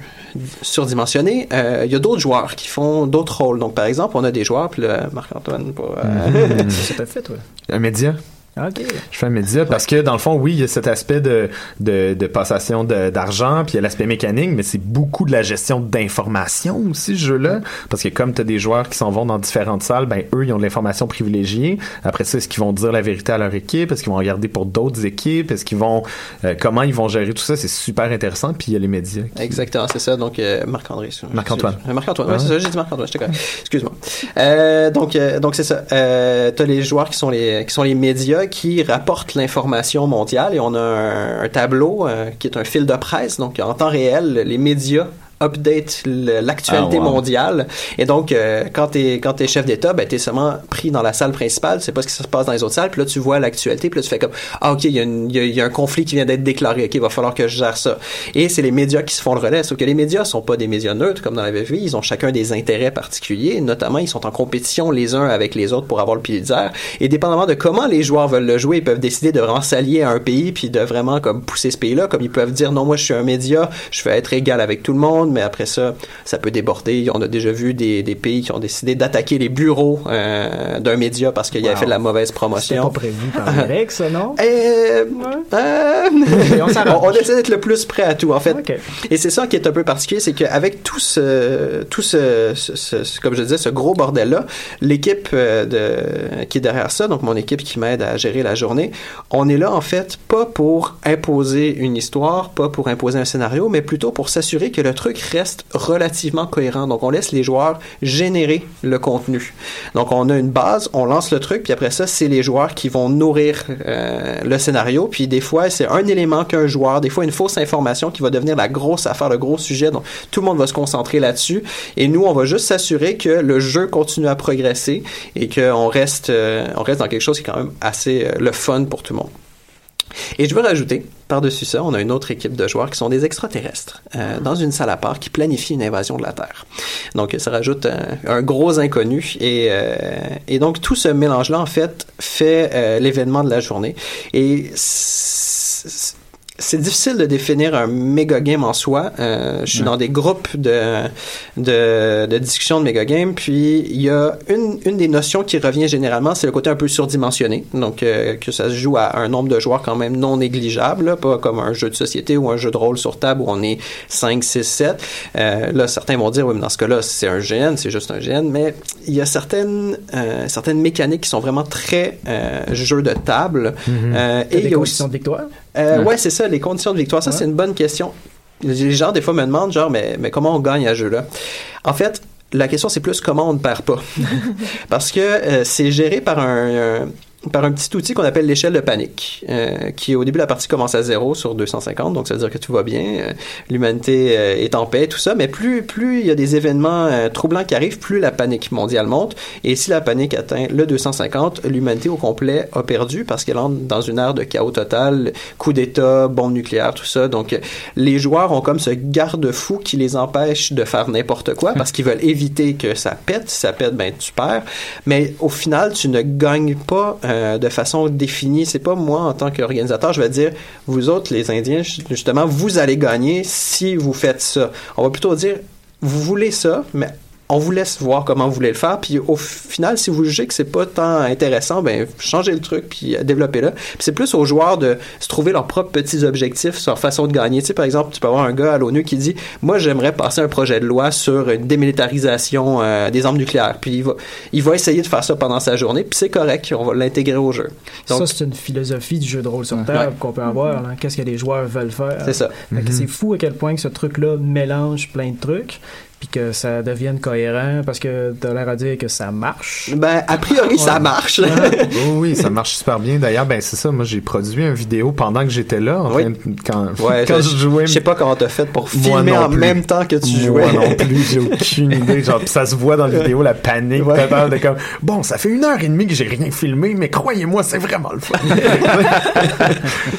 surdimensionné. Euh, il y a d'autres joueurs qui font d'autres rôles. Donc, par exemple, on a des joueurs, puis là, Marc-Antoine, pour, euh, Ça t'a fait, toi. Un média? OK. Je fais un média parce que dans le fond, oui, il y a cet aspect de, de, de passation d'argent, puis il y a l'aspect mécanique, mais c'est beaucoup de la gestion d'information aussi, ce jeu-là. Parce que comme tu as des joueurs qui s'en vont dans différentes salles, ben eux, ils ont de l'information privilégiée. Après ça, est-ce qu'ils vont dire la vérité à leur équipe? Est-ce qu'ils vont regarder pour d'autres équipes? Est-ce qu'ils vont... euh, comment ils vont gérer tout ça? C'est super intéressant. Puis il y a les médias. Exactement, c'est ça. Donc, euh, Marc-André. Marc-Antoine. Marc-Antoine, ouais, Ah. c'est ça, j'ai dit Marc-Antoine, correct. Excuse-moi. Euh, donc, euh, donc c'est ça. Euh, t'as les joueurs qui sont les, qui sont les médias qui rapportent l'information mondiale et on a un, un tableau euh, qui est un fil de presse. Donc, en temps réel, les médias update l'actualité Ah, wow. mondiale. Et donc euh, quand t'es quand t'es chef d'État ben t'es seulement pris dans la salle principale tu sais pas ce qui se passe dans les autres salles puis là tu vois l'actualité puis là tu fais comme ah ok il y, a y a- il y a un conflit qui vient d'être déclaré ok il va falloir que je gère ça. Et c'est les médias qui se font le relais sauf que les médias sont pas des médias neutres comme dans la vie ils ont chacun des intérêts particuliers notamment ils sont en compétition les uns avec les autres pour avoir le Pulitzer et dépendamment de comment les joueurs veulent le jouer ils peuvent décider de vraiment s'allier à un pays puis de vraiment comme pousser ce pays-là comme ils peuvent dire non moi je suis un média je vais être égal avec tout le monde mais après ça ça peut déborder. On a déjà vu des, des pays qui ont décidé d'attaquer les bureaux euh, d'un média parce qu'il avait fait de la mauvaise promotion. Pas prévu par ça, non? euh, euh, on essaie d'être le plus prêt à tout en fait. Et c'est ça qui est un peu particulier c'est qu'avec tout ce tout ce, ce- ce- ce- comme je disais ce gros bordel là l'équipe de qui est derrière ça donc mon équipe qui m'aide à gérer la journée on est là en fait pas pour imposer une histoire pas pour imposer un scénario mais plutôt pour s'assurer que le truc reste relativement cohérent. Donc on laisse les joueurs générer le contenu. Donc on a une base on lance le truc puis après ça c'est les joueurs qui vont nourrir euh, le scénario. Puis des fois c'est un élément qu'un joueur des fois une fausse information qui va devenir la grosse affaire le gros sujet. Donc tout le monde va se concentrer là-dessus. Et nous on va juste s'assurer que le jeu continue à progresser et qu'on reste euh, on reste dans quelque chose qui est quand même assez euh, le fun pour tout le monde et je veux rajouter, par-dessus ça, on a une autre équipe de joueurs qui sont des extraterrestres, euh, dans une salle à part qui planifie une invasion de la Terre. Donc ça rajoute un, un gros inconnu et, euh, et donc tout ce mélange-là, en fait, fait euh, l'événement de la journée. Et c'est- difficile de définir un méga game en soi. Euh, je suis dans des groupes de, de, de discussion de méga game, puis il y a une, une des notions qui revient généralement, c'est le côté un peu surdimensionné. Donc euh, que ça se joue à un nombre de joueurs quand même non négligeable, là, pas comme un jeu de société ou un jeu de rôle sur table où on est 5, 6, 7. Euh, là, certains vont dire, oui, mais dans ce cas-là, c'est un GN, c'est juste un GN, mais il y a certaines, euh, certaines mécaniques qui sont vraiment très euh, jeu de table. Euh, T'as et il y a aussi de victoire? Euh, Ouais. c'est ça, les conditions de victoire. Ça, c'est une bonne question. Les gens, des fois, me demandent, genre, mais, mais comment on gagne à ce jeu-là? En fait, la question, c'est plus comment on ne perd pas. Parce que euh, c'est géré par un, un- par un petit outil qu'on appelle l'échelle de panique, euh, qui au début la partie commence à zéro sur 250, donc ça veut dire que tout va bien, euh, l'humanité euh, est en paix, tout ça, mais plus plus il y a des événements euh, troublants qui arrivent, plus la panique mondiale monte, et si la panique atteint le 250, l'humanité au complet a perdu parce qu'elle entre dans une ère de chaos total, coup d'État, bombe nucléaire, tout ça, donc les joueurs ont comme ce garde-fou qui les empêche de faire n'importe quoi parce qu'ils veulent éviter que ça pète, si ça pète, ben tu perds, mais au final tu ne gagnes pas euh, de façon définie. C'est pas moi en tant qu'organisateur, je vais dire, vous autres, les Indiens, justement, vous allez gagner si vous faites ça. On va plutôt dire, vous voulez ça, mais on vous laisse voir comment vous voulez le faire. Puis au final, si vous jugez que c'est pas tant intéressant, ben changez le truc puis euh, développez-le. Puis c'est plus aux joueurs de se trouver leurs propres petits objectifs, leur façon de gagner. Tu sais, par exemple, tu peux avoir un gars à l'ONU qui dit, moi j'aimerais passer un projet de loi sur une démilitarisation euh, des armes nucléaires. Puis il va, il va essayer de faire ça pendant sa journée. Puis c'est correct, on va l'intégrer au jeu. ça, c'est une philosophie du jeu de rôle sur table Ouais. qu'on peut avoir. là. Qu'est-ce que les joueurs veulent faire? C'est ça. Fait que Mhm. C'est fou à quel point que ce truc-là mélange plein de trucs puis que ça devienne cohérent parce que t'as l'air à dire que ça marche. Ben, a priori, ça marche. oui, oui, ça marche super bien. D'ailleurs, ben c'est ça. Moi, j'ai produit une vidéo pendant que j'étais là, en Oui. quand, Ouais, quand je, je jouais. je sais pas comment t'as fait pour Moi filmer en plus. même temps que tu Moi jouais. non plus, j'ai aucune idée. Genre, pis ça se voit dans la vidéo, la panique totale de comme, bon, ça fait une heure et demie que j'ai rien filmé, mais croyez-moi, c'est vraiment le fun.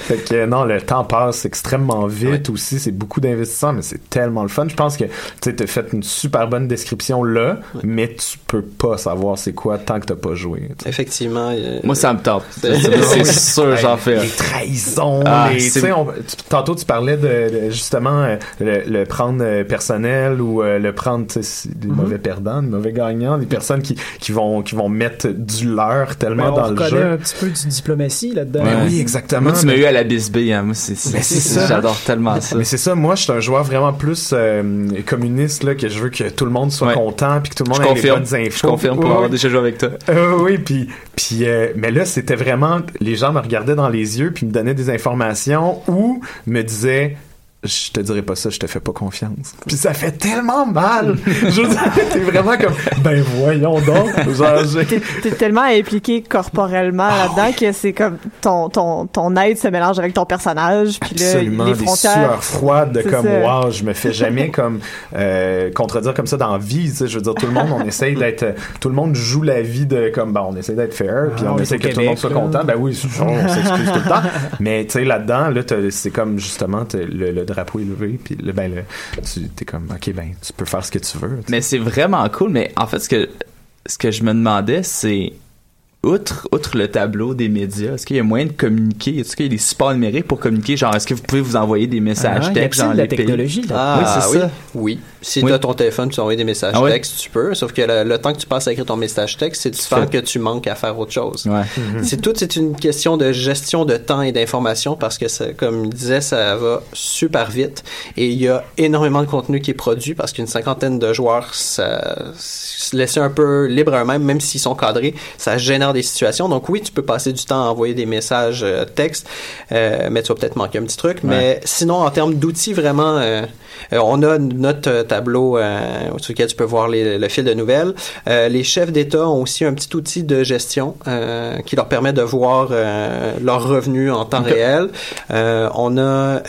fait que, non, le temps passe extrêmement vite aussi. C'est beaucoup d'investissement, mais c'est tellement le fun. Je pense que, tu sais, t'as fait une super bonne description là, mais tu peux pas savoir c'est quoi tant que t'as pas joué. Effectivement. euh, Moi, ça me tente. c'est- sûr, j'en fais. Les trahisons, Ah, les, on- tu- tantôt tu parlais de, de, justement euh, le, le prendre euh, personnel ou euh, le prendre des mauvais perdants, des mauvais gagnants, des personnes qui, qui vont qui vont mettre du leur tellement on dans le jeu. un petit peu du diplomatie là-dedans. Ben oui, exactement. Moi, tu m'as Mais- eu à la bisbée, hein. Moi, c'est, ça. J'adore tellement ça. Mais c'est ça, moi je suis un joueur vraiment plus euh, communiste là, que je veux que tout le monde soit Ouais. content puis que tout le monde Je ait confirme. les bonnes infos. Je confirme pour Ouais, avoir déjà joué avec toi. Euh, oui, puis, puis euh, mais là, c'était vraiment, les gens me regardaient dans les yeux, puis me donnaient des informations ou me disaient, je te dirais pas ça, je te fais pas confiance. Puis ça fait tellement mal. je veux dire, t'es vraiment comme, ben voyons donc. T'es t'es tellement impliqué corporellement Ah là-dedans que c'est comme ton, ton, ton aide se mélange avec ton personnage. Puis là, Absolument, les des frontières. sueurs froides de C'est comme ça. wow, je me fais jamais comme euh, contredire comme ça dans la vie, tu sais, je veux dire tout le monde on essaye d'être tout le monde joue la vie de comme bon, on essaie d'être fair, puis Ah, on on essaie que tout le monde soit là. content. Ben oui, on s'excuse tout le temps. Mais tu sais là-dedans là c'est comme justement le, le drapeau est levé puis le ben le, tu t'es comme OK ben tu peux faire ce que tu veux. Mais c'est vraiment cool. Mais en fait, ce que, ce que je me demandais, c'est outre, outre le tableau des médias, est-ce qu'il y a moyen de communiquer? Est-ce qu'il y a des supports numériques pour communiquer? Genre, est-ce que vous pouvez vous envoyer des messages Ah, textes dans de la technologie, là. Ah, oui, c'est oui, ça. oui. Si Oui. tu as ton téléphone, tu peux envoyer des messages Ah textes, tu peux. Sauf que le, le temps que tu passes à écrire ton message texte, c'est du temps fais- que tu manques à faire autre chose. Ouais. C'est tout, c'est une question de gestion de temps et d'information parce que, ça, comme il disait, ça va super vite et il y a énormément de contenu qui est produit parce qu'une cinquantaine de joueurs, ça, se laisser un peu libre à eux-mêmes, même s'ils sont cadrés, ça génère des situations. Donc oui, tu peux passer du temps à envoyer des messages euh, textes, euh, mais tu vas peut-être manquer un petit truc. Mais sinon, en termes d'outils, vraiment, euh, euh, on a notre tableau sur lequel tu peux voir les- le fil de nouvelles. Les chefs d'État ont aussi un petit outil de gestion qui leur permet de voir leurs revenus en temps réel. On a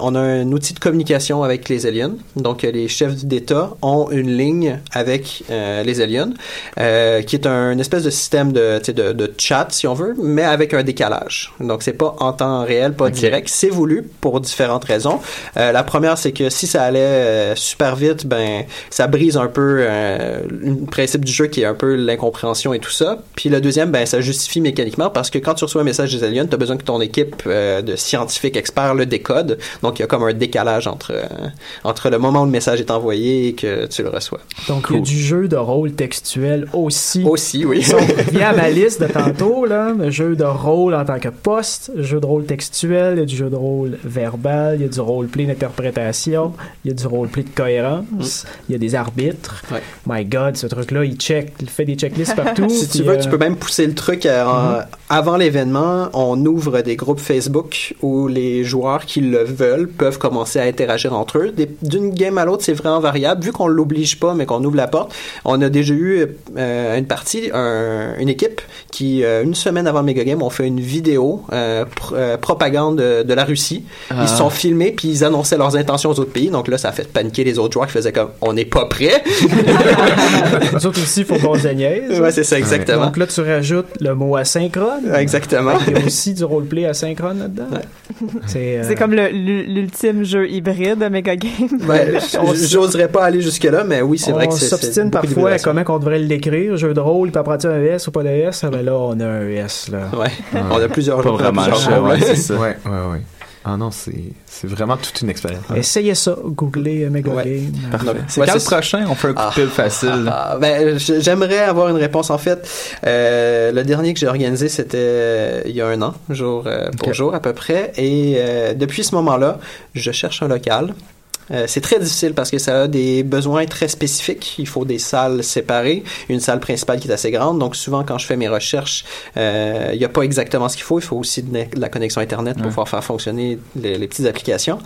on a un outil de communication avec les aliens. Donc les chefs d'État ont une ligne avec les aliens, qui est un une espèce de système de, de de chat si on veut, mais avec un décalage. Donc c'est pas en temps réel, pas direct. C'est voulu pour différentes raisons. Euh, la première c'est que si ça allait euh, super vite, ben ça brise un peu euh, le principe du jeu qui est un peu l'incompréhension et tout ça. Puis le deuxième, ben ça justifie mécaniquement parce que quand tu reçois un message des aliens, tu as besoin que ton équipe euh, de scientifiques experts le décode. Donc il y a comme un décalage entre euh, entre le moment où le message est envoyé et que tu le reçois. Donc, il y a du jeu de rôle textuel aussi. Aussi, oui. À ma liste de tantôt, là, le jeu de rôle en tant que poste, jeu de rôle textuel, il y a du jeu de rôle verbal, il y a du roleplay d'interprétation, il y a du roleplay de cohérence, il y a des arbitres. Ouais. My God, ce truc-là, il check, il fait des checklists partout. si tu veux, euh, tu peux même pousser le truc à, avant l'événement, on ouvre des groupes Facebook où les joueurs qui le veulent peuvent commencer à interagir entre eux. D'une game à l'autre, c'est vraiment variable. Vu qu'on l'oblige pas, mais qu'on ouvre la porte, on a déjà eu euh, une partie, un- une équipe qui, euh, une semaine avant Mega Game, ont fait une vidéo euh, pr- propagande de, de la Russie. Ah. Ils se sont filmés puis ils annonçaient leurs intentions aux autres pays. Donc là, ça a fait paniquer les autres joueurs qui faisaient comme on n'est pas prêts. Les autres aussi, il faut qu'on se niaise. Ouais, c'est ça, exactement. Donc là, tu rajoutes le mot asynchrone. Exactement. Il y a aussi du roleplay asynchrone là-dedans. C'est euh, C'est comme l'ultime jeu hybride de Mega Game. On j- j'oserais pas aller jusque-là, mais oui, c'est vrai que on c'est. s'obstine c'est beaucoup parfois à comment on devrait l'écrire, jeu de rôle, il peut apprendre un S ou pas de S. Ah ben là, on a un S. Là. Ouais. On a plusieurs Pas on a vraiment le. Ouais, ouais, ouais. Ah non, c'est c'est vraiment toute une expérience. Essayez ça, googlez euh, Mega Ouais. C'est ouais, quand le prochain? On fait un coup de pile facile. Ah, ben, j'aimerais avoir une réponse. En fait, euh, le dernier que j'ai organisé, c'était euh, il y a un an, jour euh, pour jour à peu près. Et euh, depuis ce moment-là, je cherche un local. Euh, c'est très difficile parce que ça a des besoins très spécifiques. Il faut des salles séparées, une salle principale qui est assez grande. Donc souvent, quand je fais mes recherches, euh, il n'y a pas exactement ce qu'il faut. Il faut aussi de, la connexion Internet pour Ouais. pouvoir faire fonctionner les, les petites applications.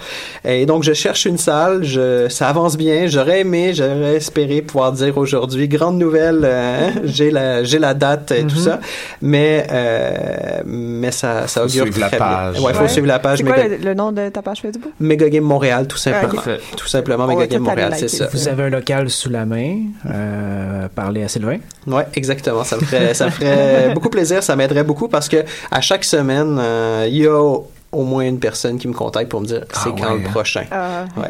Et donc, je cherche une salle. Je, ça avance bien. J'aurais aimé, j'aurais espéré pouvoir dire aujourd'hui, grande nouvelle, euh, j'ai la, j'ai la date et tout Mhm. ça. Mais, euh, mais ça, ça Faut augure suivre la page. Ouais, faut Ouais. suivre la page. C'est quoi Mega, le, le nom de ta page Facebook? Mega Game Montréal, tout simplement. Ok. Tout simplement, tout aller Montréal, c'est ça. Vous avez un local sous la main. Euh, parlez à Sylvain. Ouais, exactement. Ça me ferait, ça me ferait beaucoup plaisir. Ça m'aiderait beaucoup parce que à chaque semaine, euh, il y a au moins une personne qui me contacte pour me dire c'est quand ouais, le hein? prochain. Ah. Ouais.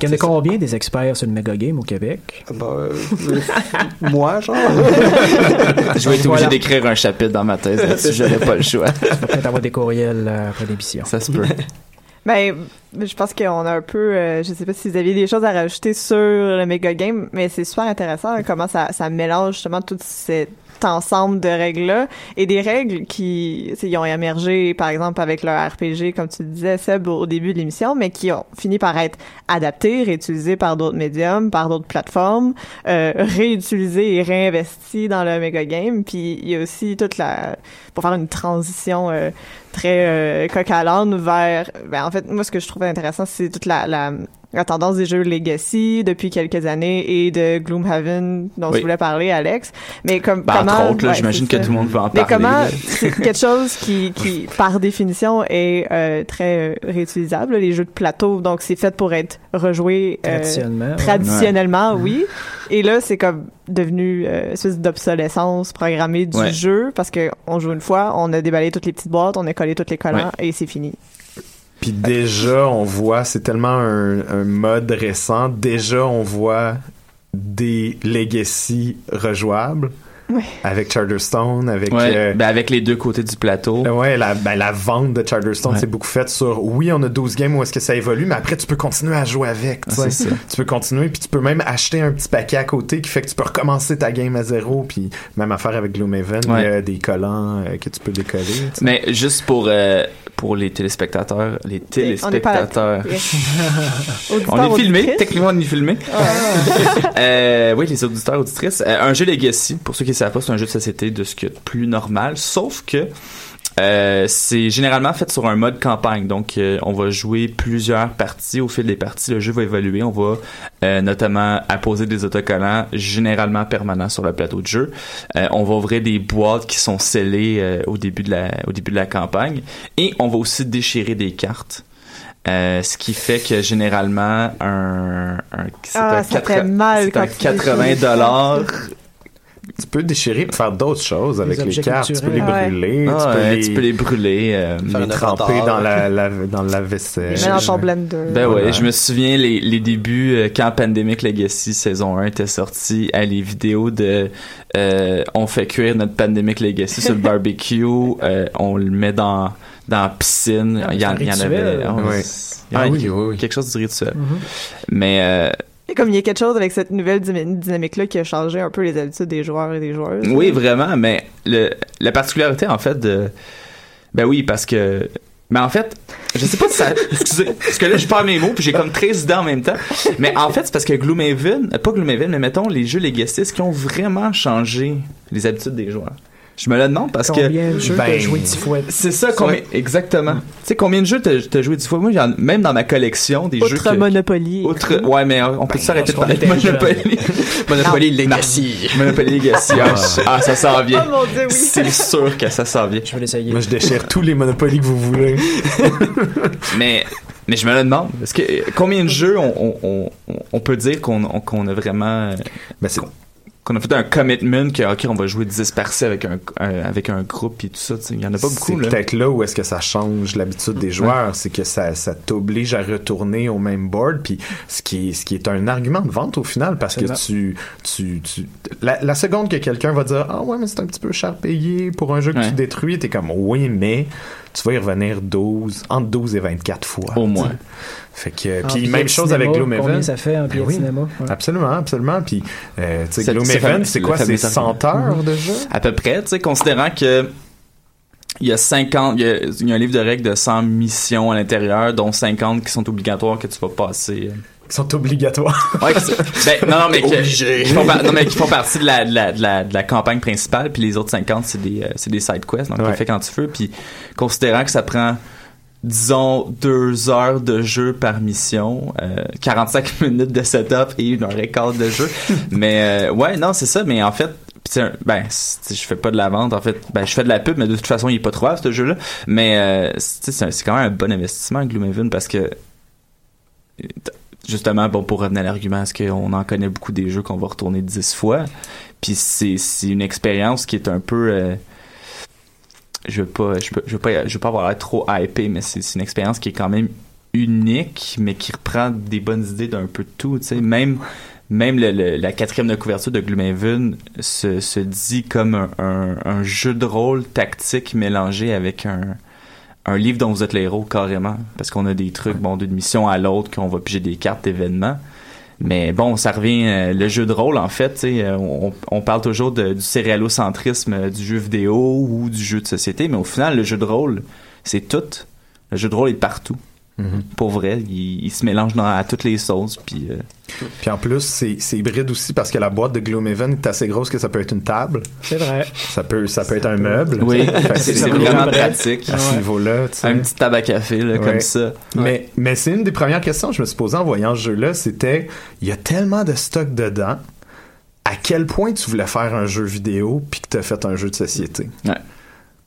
Il y en a combien des experts sur le Mega Game au Québec? Bah, euh, moi, genre. Je vais être obligé Voilà. d'écrire un chapitre dans ma thèse là-dessus, j'aurais pas le choix. Tu vas peut-être avoir des courriels euh, après l'émission. Ça se peut. Ben, je pense qu'on a un peu, euh, je sais pas si vous aviez des choses à rajouter sur le Mega Game, mais c'est super intéressant hein, comment ça, ça mélange justement tout cet ensemble de règles-là et des règles qui, ils ont émergé, par exemple, avec le RPG, comme tu le disais, Seb, au début de l'émission, mais qui ont fini par être adaptées, réutilisées par d'autres médiums, par d'autres plateformes, euh, réutilisées et réinvesties dans le Mega Game. Puis il y a aussi toute la, pour faire une transition euh, très euh, coq vers, ben, en fait, moi, ce que je trouvais intéressant, c'est toute la, la, la tendance des jeux Legacy depuis quelques années et de Gloomhaven dont Oui. tu voulais parler, Alex. Mais comme, Ben, comment... entre autres, là, ouais, j'imagine c'est que ça. tout le monde va en Mais parler. comment, là. c'est quelque chose qui, qui, par définition, est euh, très euh, réutilisable, les jeux de plateau. Donc, c'est fait pour être rejoué euh, Traditionnellement, ouais. traditionnellement, oui. Et là, c'est comme devenu euh, une espèce d'obsolescence programmée du Ouais. jeu parce que on joue une fois, on a déballé toutes les petites boîtes, on a collé tous les collants et c'est fini. Puis déjà, on voit, c'est tellement un, un mode récent, déjà on voit des legacy rejouables. Ouais. Avec Charterstone, avec... Ouais, euh, ben avec les deux côtés du plateau. Ouais, la, ben, la vente de Charterstone, Ouais. c'est beaucoup fait sur oui, on a 12 games où est-ce que ça évolue, mais après tu peux continuer à jouer avec. Ah, ça. Tu peux continuer, puis tu peux même acheter un petit paquet à côté qui fait que tu peux recommencer ta game à zéro, puis même affaire avec Gloomhaven, il y a des collants euh, que tu peux décoller. Mais juste pour, euh, pour les téléspectateurs, les On téléspectateurs. On est filmé, techniquement on est filmé. Euh, oui, les auditeurs, auditrices. Euh, un jeu Legacy, pour ceux qui ne savent pas, c'est un jeu de société de ce de plus normal, sauf que euh, c'est généralement fait sur un mode campagne. Donc, euh, on va jouer plusieurs parties. Au fil des parties, le jeu va évoluer. On va euh, notamment apposer des autocollants généralement permanents sur le plateau de jeu. Euh, on va ouvrir des boîtes qui sont scellées euh, au début de la au début de la campagne. Et on va aussi déchirer des cartes. Euh, ce qui fait que généralement un, un c'est Ah, un ça fait mal c'est quand un tu 80 déchires. dollars Tu peux déchirer pour faire d'autres choses avec les cartes. Tu peux les brûler, Ah tu, peux ouais, les, tu peux les brûler euh, les tremper dans la, la- dans la vaisselle. Mais dans ton blender. Ben ouais, Voilà. je me souviens les, les débuts euh, quand Pandemic Legacy saison 1 était sorti, à les vidéos de euh, on fait cuire notre Pandemic Legacy sur le barbecue, euh, on le met dans dans la piscine, Ah, il y en, il y en avait oh, il y Ah a- oui, oui, oui. quelque chose du rituel. Mhm. Mais euh, Et comme il y a quelque chose avec cette nouvelle dyna- dynamique-là qui a changé un peu les habitudes des joueurs et des joueuses. Oui, vraiment, mais le, la particularité, en fait, de. Ben oui, parce que. Mais en fait, je sais pas si ça. Excusez, parce que là, je parle mes mots, puis j'ai comme 13 idées en même temps. Mais en fait, c'est parce que Gloomhaven, pas Gloomhaven, mais mettons les jeux Legacy, qui ont vraiment changé les habitudes des joueurs? Je me le demande parce que. Combien de jeux t'as Ben, joué dix fois? C'est ça, combien, exactement. Tu sais, combien de jeux t'as t'as joué dix fois? Moi, j'en- même dans ma collection, des jeux Outre que... Monopoly. Ouais, mais on peut s'arrêter de parler de Monopoly. Monopoly Legacy. Monopoly Legacy. Ah, je- ah, ça s'en vient. Oh mon dieu, oui. C'est sûr que ça s'en vient. Je vais l'essayer. Moi, je déchire tous les Monopoly que vous voulez. Mais, mais je me le demande. Est-ce que, combien de jeux on, on, on, on peut dire qu'on on- qu'on a vraiment. euh, Ben, c'est- qu'on- a fait un commitment que, ok, on va jouer 10 parties avec un, un- avec un groupe et tout ça. Il y en a pas C'est beaucoup, là. peut-être là où est-ce que ça change l'habitude des joueurs, c'est que ça, ça t'oblige à retourner au même board, puis ce qui est, ce qui est un argument de vente au final, parce que tu, tu, tu la, la seconde que quelqu'un va dire ah ouais mais c'est un petit peu cher payé pour un jeu que Ouais. tu détruis, t'es comme oui mais tu vas y revenir 12 entre 12 et 24 fois. Au moins. tu sais. Fait que En puis même chose cinéma, avec Gloomhaven. Ça fait un Ben oui. cinéma? Ouais. Absolument, absolument. Puis, euh, tu sais, C'est- c'est quoi? C'est fameux 100 heures de jeu? À peu près, tu sais, considérant que il y a 50, il y a, il y a un livre de règles de 100 missions à l'intérieur, dont 50 qui sont obligatoires que tu vas passer. Qui sont obligatoires. Ouais, ben, non, non, mais qui font, non, mais qui font partie de la, de la, de la, de la campagne principale, puis les autres 50, c'est des, euh, c'est des side quests, donc Ouais. les fait quand tu veux, puis considérant que ça prend disons deux heures de jeu par mission, euh, 45 minutes de setup et une heure et quart de jeu. mais euh, ouais, non, c'est ça. Mais en fait, un- ben, je fais pas de la vente. En fait, ben, je fais de la pub, mais de toute façon, il est pas trouvable ce jeu-là. Mais euh, c'est quand même un bon investissement, Gloomhaven, parce que justement, bon, pour revenir à l'argument, est-ce qu'on en connaît beaucoup des jeux qu'on va retourner dix fois? Puis c'est c'est une expérience qui est un peu... euh, je veux pas, je veux, je veux pas, je veux pas avoir l'air trop hypé, mais c'est c'est une expérience qui est quand même unique, mais qui reprend des bonnes idées d'un peu de tout, tu sais. Même, même le- le- la quatrième de couverture de Gloomhaven se, se dit comme un, un- un jeu de rôle tactique mélangé avec un, un livre dont vous êtes les héros carrément. Parce qu'on a des trucs, bon, d'une mission à l'autre, qu'on va piger des cartes d'événements. Mais bon, ça revient, euh, le jeu de rôle, en fait, euh, on, parle toujours du céréalocentrisme euh, du jeu vidéo ou du jeu de société, mais au final, le jeu de rôle, c'est tout. Le jeu de rôle est partout. Pour vrai, il, il se mélange dans, à toutes les sauces, puis... euh, Puis en plus, c'est hybride aussi parce que la boîte de Gloomhaven est assez grosse que ça peut être une table. C'est vrai. Ça peut, ça peut être un meuble. Oui, c'est vraiment pratique. À ce Ouais. niveau-là, tu sais. Un petit tabac à café, là, Ouais. comme ça. Mais, mais c'est une des premières questions que je me suis posée en voyant ce jeu-là, c'était, il y a tellement de stock dedans, à quel point tu voulais faire un jeu vidéo puis que tu as fait un jeu de société? Ouais.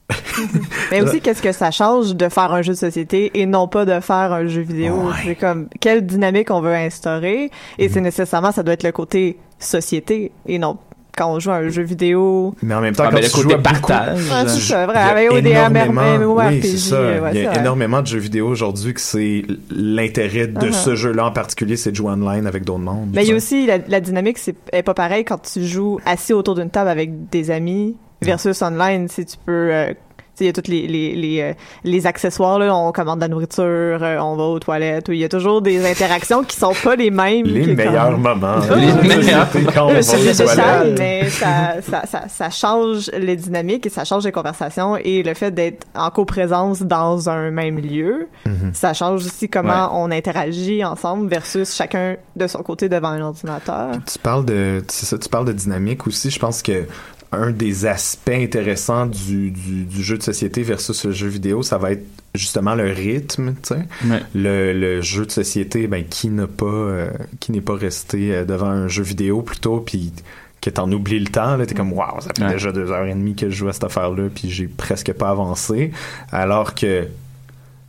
Mais aussi, qu'est-ce que ça change de faire un jeu de société et non pas de faire un jeu vidéo? C'est comme, quelle dynamique on veut instaurer? Et c'est nécessairement, ça doit être le côté société et non quand on joue à un jeu vidéo. Mais en même temps, Ah, quand le tu côté joues à beaucoup- partage. Ah, c'est ça, vrai. Il y a Avec ODM, MMORPG, oui, c'est ça. ouais, il y a énormément de jeux vidéo aujourd'hui que c'est l'intérêt de Uh-huh. ce jeu-là en particulier, c'est de jouer online avec d'autres mondes. Mais il y a aussi la, la dynamique, c'est est pas pareil quand tu joues assis autour d'une table avec des amis versus online. Si tu peux, euh, il y a tous les les les, euh, les accessoires là, on commande de la nourriture, euh, on va aux toilettes. Il y a toujours des interactions qui sont pas les mêmes. Les meilleurs moments. Les meilleurs quand on c'est mais ça, ça, ça, ça change les dynamiques et ça change les conversations et le fait d'être en coprésence dans un même lieu, Mhm. ça change aussi comment Ouais. on interagit ensemble versus chacun de son côté devant un ordinateur. Tu parles de, c'est ça, tu parles de dynamique aussi. Je pense que un des aspects intéressants du, du, du jeu de société versus le jeu vidéo, ça va être justement le rythme. Ouais. Le, le jeu de société, ben, qui n'a pas, euh, qui n'est pas resté euh, devant un jeu vidéo plutôt, puis que t'en oublies le temps, là, t'es comme, waouh, ça fait Ouais. déjà deux heures et demie que je joue à cette affaire-là, puis j'ai presque pas avancé. Alors que,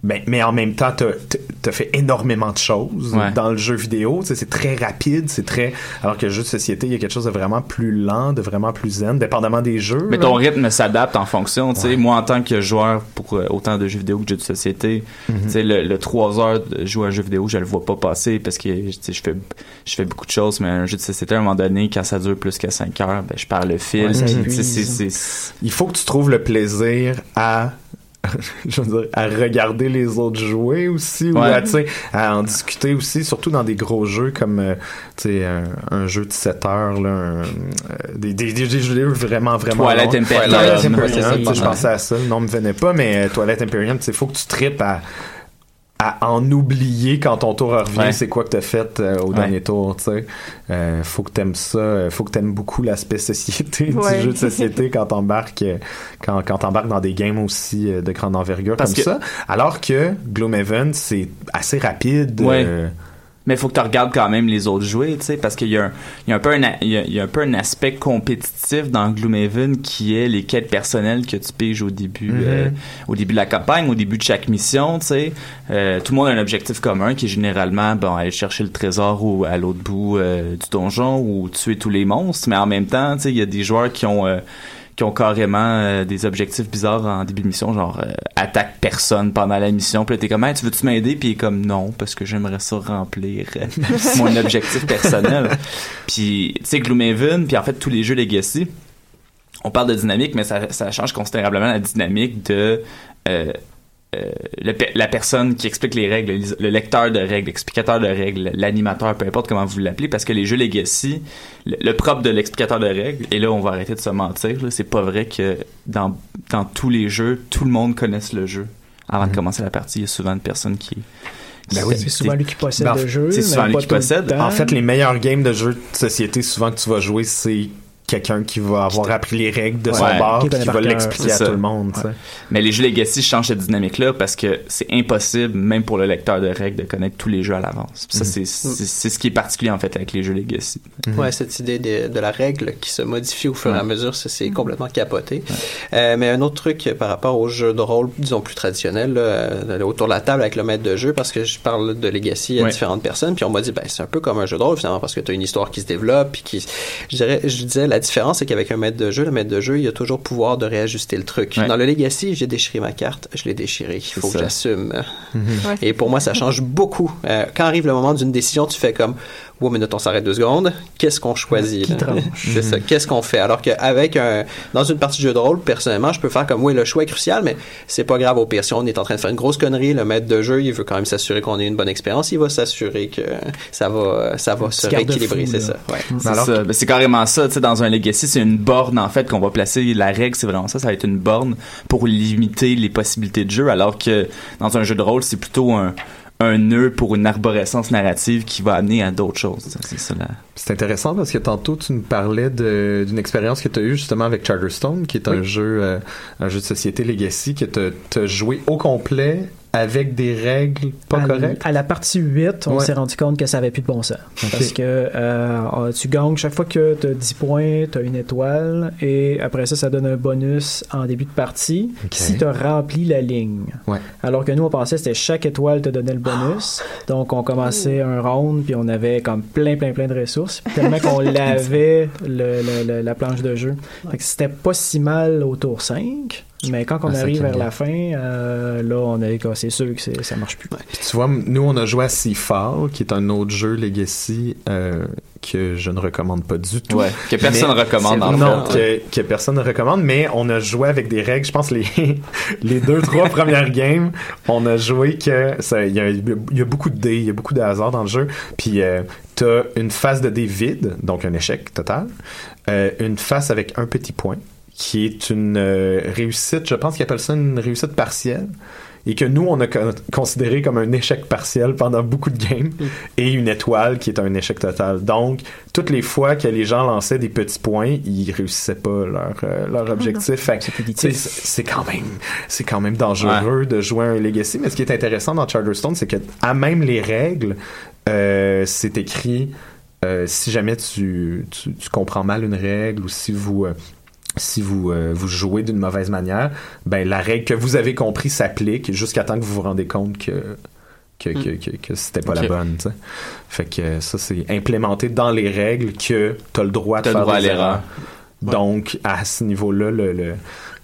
ben, mais en même temps, t'as, fait énormément de choses Ouais. dans le jeu vidéo. C'est très rapide, c'est très. Alors que le jeu de société, il y a quelque chose de vraiment plus lent, de vraiment plus zen, dépendamment des jeux. Mais là. ton rythme s'adapte en fonction. Moi, en tant que joueur pour euh, autant de jeux vidéo que de jeux de société, tu sais, le, le 3 heures de jouer à un jeu vidéo, je le vois pas passer parce que je fais, je fais beaucoup de choses. Mais un jeu de société, à un moment donné, quand ça dure plus que 5 heures, ben, je perds le fil. Ouais, c'est- Il faut que tu trouves le plaisir à. je veux dire, à regarder les autres jouer aussi, ou à, tu sais, à en discuter aussi, surtout dans des gros jeux comme, euh, tu sais, un, un jeu de 7 heures, là, un, euh, des, des, des jeux vraiment, vraiment Twilight. Imperium. Twilight Imperium, je pensais à ça, le nom me venait pas, mais euh, Twilight Imperium, sais, faut que tu tripes à à en oublier quand ton tour revient, Ouais. c'est quoi que t'as fait euh, au Ouais. dernier tour, tu sais. Euh, faut que t'aimes ça, euh, faut que t'aimes beaucoup l'aspect société Ouais. du jeu de société quand t'embarques, euh, quand, quand t'embarques dans des games aussi euh, de grande envergure Parce comme que- ça. Alors que Gloomhaven, c'est assez rapide. Ouais. euh, Mais il faut que tu regardes quand même les autres jouer, tu sais, parce qu'il y, a un- il y, a un peu un a- il y a- un peu un aspect compétitif dans Gloomhaven qui est les quêtes personnelles que tu piges au début, Mhm. euh, au début de la campagne, au début de chaque mission, tu sais. Euh, tout le monde a un objectif commun qui est généralement, bon, aller chercher le trésor ou à l'autre bout euh, du donjon ou tuer tous les monstres, mais en même temps, tu sais, il y a des joueurs qui ont euh, qui ont carrément euh, des objectifs bizarres en début de mission, genre euh, attaque personne pendant la mission. Puis là, t'es comme, Hey, tu veux-tu m'aider? Puis il est comme, non, parce que j'aimerais ça remplir euh, mon objectif personnel. Puis, tu sais, Gloomhaven, puis en fait, tous les jeux Legacy, on parle de dynamique, mais ça, ça change considérablement la dynamique de euh, euh, le la personne qui explique les règles, le, le lecteur de règles, l'explicateur de règles, l'animateur, peu importe comment vous l'appelez, parce que les jeux Legacy, le, le propre de l'explicateur de règles, et là on va arrêter de se mentir, c'est pas vrai que dans, dans tous les jeux, tout le monde connaisse le jeu. Avant de commencer la partie, il y a souvent une personne qui... Ben oui, c'est souvent lui qui possède Ben, le jeu. c'est souvent lui qui possède. En fait, les meilleurs games de jeux de société, souvent que tu vas jouer, c'est quelqu'un qui va avoir appris les règles de son Ouais. bord Qui va l'expliquer à ça. tout le monde. Mais les jeux Legacy changent cette dynamique-là parce que c'est impossible, même pour le lecteur de règles, de connaître tous les jeux à l'avance. Ça, Mhm. c'est ce qui est particulier, en fait, avec les jeux Legacy. Ouais, cette idée de, de la règle qui se modifie au fur et à mesure, c'est complètement capoté. Euh, mais un autre truc par rapport aux jeux de rôle, disons plus traditionnels, là, autour de la table avec le maître de jeu, parce que je parle de Legacy à Ouais. différentes personnes, puis on m'a dit, ben, c'est un peu comme un jeu de rôle, finalement, parce que tu as une histoire qui se développe, puis qui, je dirais, je disais, la différence, c'est qu'avec un maître de jeu, le maître de jeu, il a toujours pouvoir de réajuster le truc. Ouais. Dans le Legacy, j'ai déchiré ma carte, je l'ai déchirée, il faut que ça. j'assume. Mhm. Ouais. Et pour moi, ça change beaucoup. Euh, quand arrive le moment d'une décision, tu fais comme, wow, minute, on s'arrête deux secondes. Qu'est-ce qu'on choisit? C'est ça. Qu'est-ce qu'on fait? Alors qu'avec un, dans une partie de jeu de rôle, personnellement, je peux faire comme, oui, le choix est crucial, mais c'est pas grave au pire. Si on est en train de faire une grosse connerie, le maître de jeu, il veut quand même s'assurer qu'on ait une bonne expérience. Il va s'assurer que ça va, ça va se rééquilibrer, c'est ça. Ouais. C'est ça. Ben, c'est carrément ça. Tu sais, dans un Legacy, c'est une borne, en fait, qu'on va placer. La règle, c'est vraiment ça. Ça va être une borne pour limiter les possibilités de jeu, alors que dans un jeu de rôle, c'est plutôt un, un nœud pour une arborescence narrative qui va amener à d'autres choses. C'est ça, là. C'est intéressant parce que tantôt tu nous parlais d'une expérience que tu as eue justement avec Charterstone, qui est un jeu euh, un jeu de société Legacy que tu as joué au complet avec des règles pas à, correctes? à la partie 8, on Ouais. s'est rendu compte que ça avait plus de bon sens. Parce que euh, tu gagnes chaque fois que tu as 10 points, tu as une étoile, et après ça, ça donne un bonus en début de partie si tu as rempli la ligne. Ouais. Alors que nous, on pensait que c'était chaque étoile te donnait le bonus. Donc, on commençait un round, puis on avait comme plein, plein, plein de ressources, puis tellement qu'on lavait le- le- le- la planche de jeu. C'était pas si mal au tour 5. Mais quand on Ah, arrive vers la fin, euh, là, on est c'est sûr que c'est- ça marche plus. Puis tu vois, nous on a joué à Seafall, qui est un autre jeu Legacy euh, que je ne recommande pas du tout. Ouais, que personne Mais- recommande, en Non, fait. que, que personne ne recommande, mais on a joué avec des règles. Je pense les les deux trois premières games, on a joué que il y, a- il y a beaucoup de dés, il y a beaucoup de hasard dans le jeu. Puis euh, t'as une face de dés vide, donc un échec total, euh, une face avec un petit point qui est une euh, réussite. Je pense qu'ils appellent ça une réussite partielle. Et que nous, on a con- considéré comme un échec partiel pendant beaucoup de games, et une étoile qui est un échec total. Donc, toutes les fois que les gens lançaient des petits points, ils réussissaient pas leur, euh, leur objectif. Tu sais, c'est quand même, c'est quand même dangereux de jouer un Legacy. Mais ce qui est intéressant dans Charterstone, c'est que à même les règles, euh, c'est écrit euh, si jamais tu, tu, tu comprends mal une règle ou si vous si vous, euh, vous jouez d'une mauvaise manière, ben la règle que vous avez compris s'applique jusqu'à temps que vous vous rendez compte que que, que, que, que c'était pas la bonne. Fait que ça, c'est implémenté dans les règles que tu as le droit de faire droit à des l'erreur. erreurs. Donc, à ce niveau-là, le, le,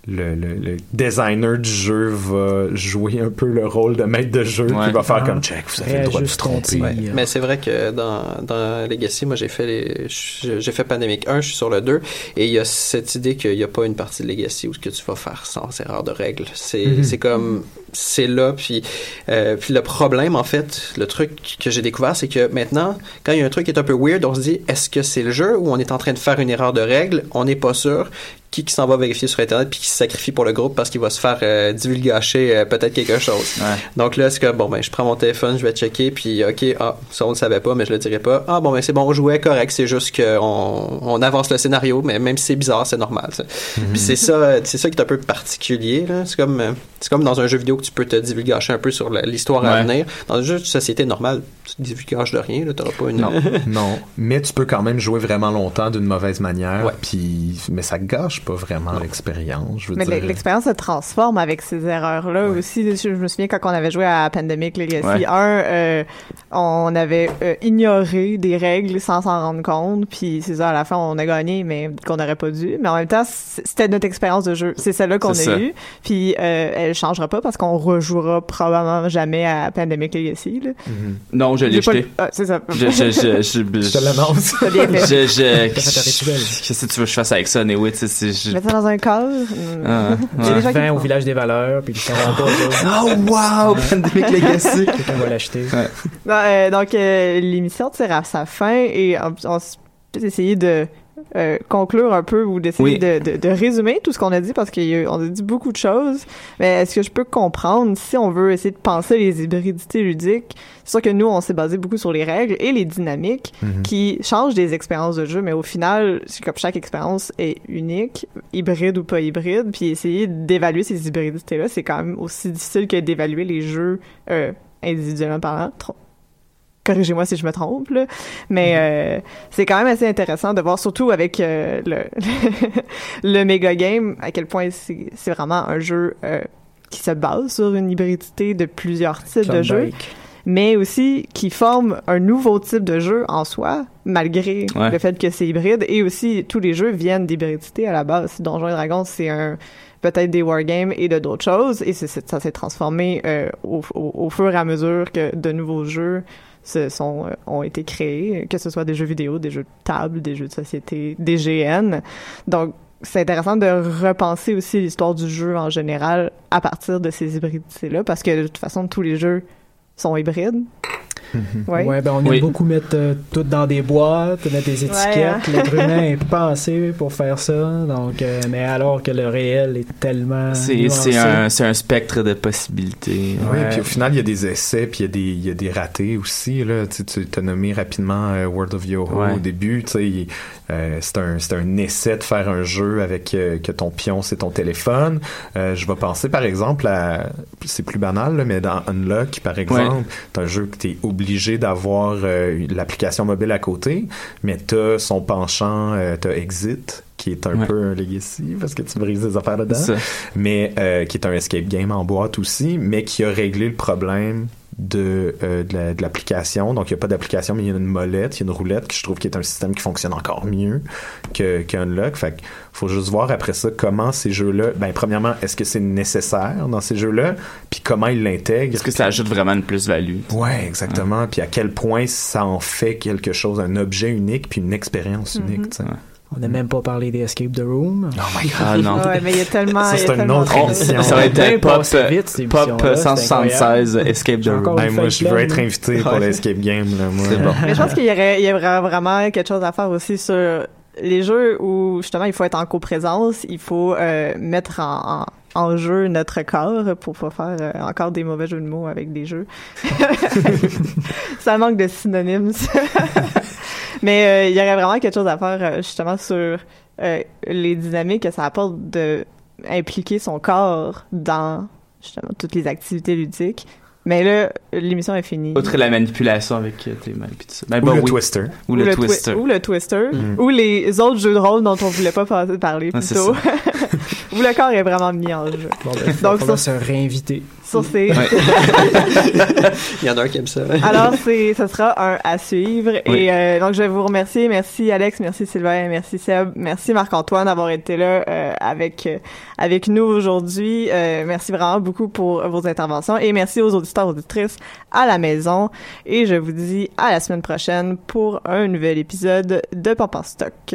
le, le- le designer du jeu va jouer un peu le rôle de maître de jeu Ouais. qui va faire Ah. comme check, vous avez le droit de vous tromper. Ouais. Mais c'est vrai que dans, dans Legacy, moi j'ai fait les, j'ai fait Pandemic 1, je suis sur le 2, et il y a cette idée qu'il n'y a pas une partie de Legacy où ce que tu vas faire sans erreur de règles. C'est, Mhm. c'est comme, c'est là. Puis, euh, puis le problème, en fait, le truc que j'ai découvert, c'est que maintenant, quand il y a un truc qui est un peu weird, on se dit, est-ce que c'est le jeu ou on est en train de faire une erreur de règle? On n'est pas sûr qui, qui s'en va vérifier sur Internet puis qui se sacrifie pour le groupe parce qu'il va se faire euh, divulgacher euh, peut-être quelque chose? Donc là, c'est que, bon, ben, je prends mon téléphone, je vais checker, puis OK, ah, ça, on ne savait pas, mais je le dirai pas. Ah, bon, ben, c'est bon, on jouait correct, c'est juste qu'on on avance le scénario, mais même si c'est bizarre, c'est normal. ça. Puis c'est ça, euh, c'est ça qui est un peu particulier. C'est comme, comme dans un jeu vidéo que tu peux te divulgacher un peu sur l'histoire à venir. Dans un jeu de société normale, tu te divulgaches de rien, t'auras pas une... Non, non. Mais tu peux quand même jouer vraiment longtemps d'une mauvaise manière. Puis, mais ça gâche pas vraiment l'expérience. Je veux Mais dire. l'expérience se transforme avec ces erreurs-là aussi. Je, je me souviens quand on avait joué à Pandemic Legacy Ouais. 1, euh, on avait euh, ignoré des règles sans s'en rendre compte. Puis c'est ça, à la fin, on a gagné, mais qu'on n'aurait pas dû. Mais en même temps, c'était notre expérience de jeu. C'est celle-là qu'on a eue. Puis euh, elle changera pas parce qu'on rejouera probablement jamais à Pandemic Legacy. Là. Non, je l'ai J'ai jeté. le- Ah, c'est ça. Je, je, je, je, Je te l'annonce. Je, je. Qu'est-ce que tu veux que je fasse avec ça, Néo? Tu sais, je- Mettre ça dans un cadre. Ah, ouais. des le au village des valeurs, puis ils pas. Oh, wow! Pandemic Legacy! Quelqu'un va l'acheter. Euh, donc, euh, l'émission tire à sa fin et on, on essayer de euh, conclure un peu ou d'essayer Oui. de, de, de résumer tout ce qu'on a dit parce qu'on a dit beaucoup de choses. Mais est-ce que je peux comprendre si on veut essayer de penser les hybridités ludiques? C'est sûr que nous, on s'est basé beaucoup sur les règles et les dynamiques Mhm. qui changent des expériences de jeu, mais au final, c'est comme chaque expérience est unique, hybride ou pas hybride, puis essayer d'évaluer ces hybridités-là, c'est quand même aussi difficile que d'évaluer les jeux euh, individuellement parlant. Corrigez-moi si je me trompe, là. mais euh, c'est quand même assez intéressant de voir, surtout avec euh, le, le méga game, à quel point c'est c'est vraiment un jeu euh, qui se base sur une hybridité de plusieurs types de jeux mais aussi qui forme un nouveau type de jeu en soi, malgré Ouais. le fait que c'est hybride. Et aussi, tous les jeux viennent d'hybridité à la base. Donjons et Dragons, c'est un peut-être des wargames et de d'autres choses. Et ça s'est transformé euh, au, au- au fur et à mesure que de nouveaux jeux se sont, euh, ont été créés, que ce soit des jeux vidéo, des jeux de table, des jeux de société, des GN. Donc, c'est intéressant de repenser aussi l'histoire du jeu en général à partir de ces hybridités-là, parce que de toute façon, tous les jeux sont hybrides. Ouais. Ouais, ben on aime Oui. beaucoup mettre euh, tout dans des boîtes, mettre des étiquettes. Ouais. L'être humain est pensé pour faire ça. Donc, euh, mais alors que le réel est tellement. C'est un, c'est un spectre de possibilités. Oui, puis au final, il y a des essais, puis il y a des, il y a des ratés aussi. Là. Tu, t'as nommé rapidement euh, World of Yoho Ouais. au début. Tu sais, il- euh, c'est un, c'est un essai de faire un jeu avec euh, que ton pion, c'est ton téléphone. Euh, je vais penser, par exemple, à... C'est plus banal, là, mais dans Unlock, par exemple, t'as un jeu que t'es obligé d'avoir euh, l'application mobile à côté, mais t'as son penchant, euh, t'as Exit, qui est un Ouais. peu un legacy, parce que tu brises des affaires dedans Ça. mais euh, qui est un escape game en boîte aussi, mais qui a réglé le problème de, euh, de la- de l'application. Donc, il n'y a pas d'application, mais il y a une molette, il y a une roulette, que je trouve qui est un système qui fonctionne encore mieux que qu'Unlock. Fait qu'il faut juste voir après ça comment ces jeux-là, ben, premièrement, est-ce que c'est nécessaire dans ces jeux-là, puis comment ils l'intègrent? Est-ce que ça ajoute vraiment une plus-value? Ouais, exactement. Puis à quel point ça en fait quelque chose, un objet unique, puis une expérience Mhm. unique. tu sais. On n'a même pas parlé des Escape the Room. Oh my god. Ah non. Ouais, mais il y a tellement. Ça, c'est une tellement autre émission. Ça va être Bien un pop, vite, pop émission-là, c'est 176 Escape the Room. Moi, je veux être invité pour l'escape game. Là, moi. C'est bon. Mais je pense qu'il y aurait, il y aurait vraiment quelque chose à faire aussi sur les jeux où justement il faut être en coprésence, il faut euh, mettre en, en, en jeu notre corps pour pas faire euh, encore des mauvais jeux de mots avec des jeux. ça manque de synonymes. Mais euh, il y aurait vraiment quelque chose à faire euh, justement sur euh, les dynamiques que ça apporte de impliquer son corps dans justement toutes les activités ludiques. Mais là, l'émission est finie. Outre la manipulation avec euh, tes mains et tout ça. Ben, Ou bon, le oui. twister. Ou le twi- Twister. ou le Twister. Ou les autres jeux de rôle dont on voulait pas parler Ah, plus c'est tôt. où le corps est vraiment mis en jeu. Bon, ben, Donc, se réinviter. Sur ces... Il y en a un qui aime ça. Alors, c'est, ce sera un à suivre. Oui. Et euh, donc, je vais vous remercier. Merci Alex, merci Sylvain, merci Seb, merci Marc-Antoine d'avoir été là euh, avec euh, avec nous aujourd'hui. Euh, merci vraiment beaucoup pour vos interventions et merci aux auditeurs auditrices à la maison. Et je vous dis à la semaine prochaine pour un nouvel épisode de Pop en stock.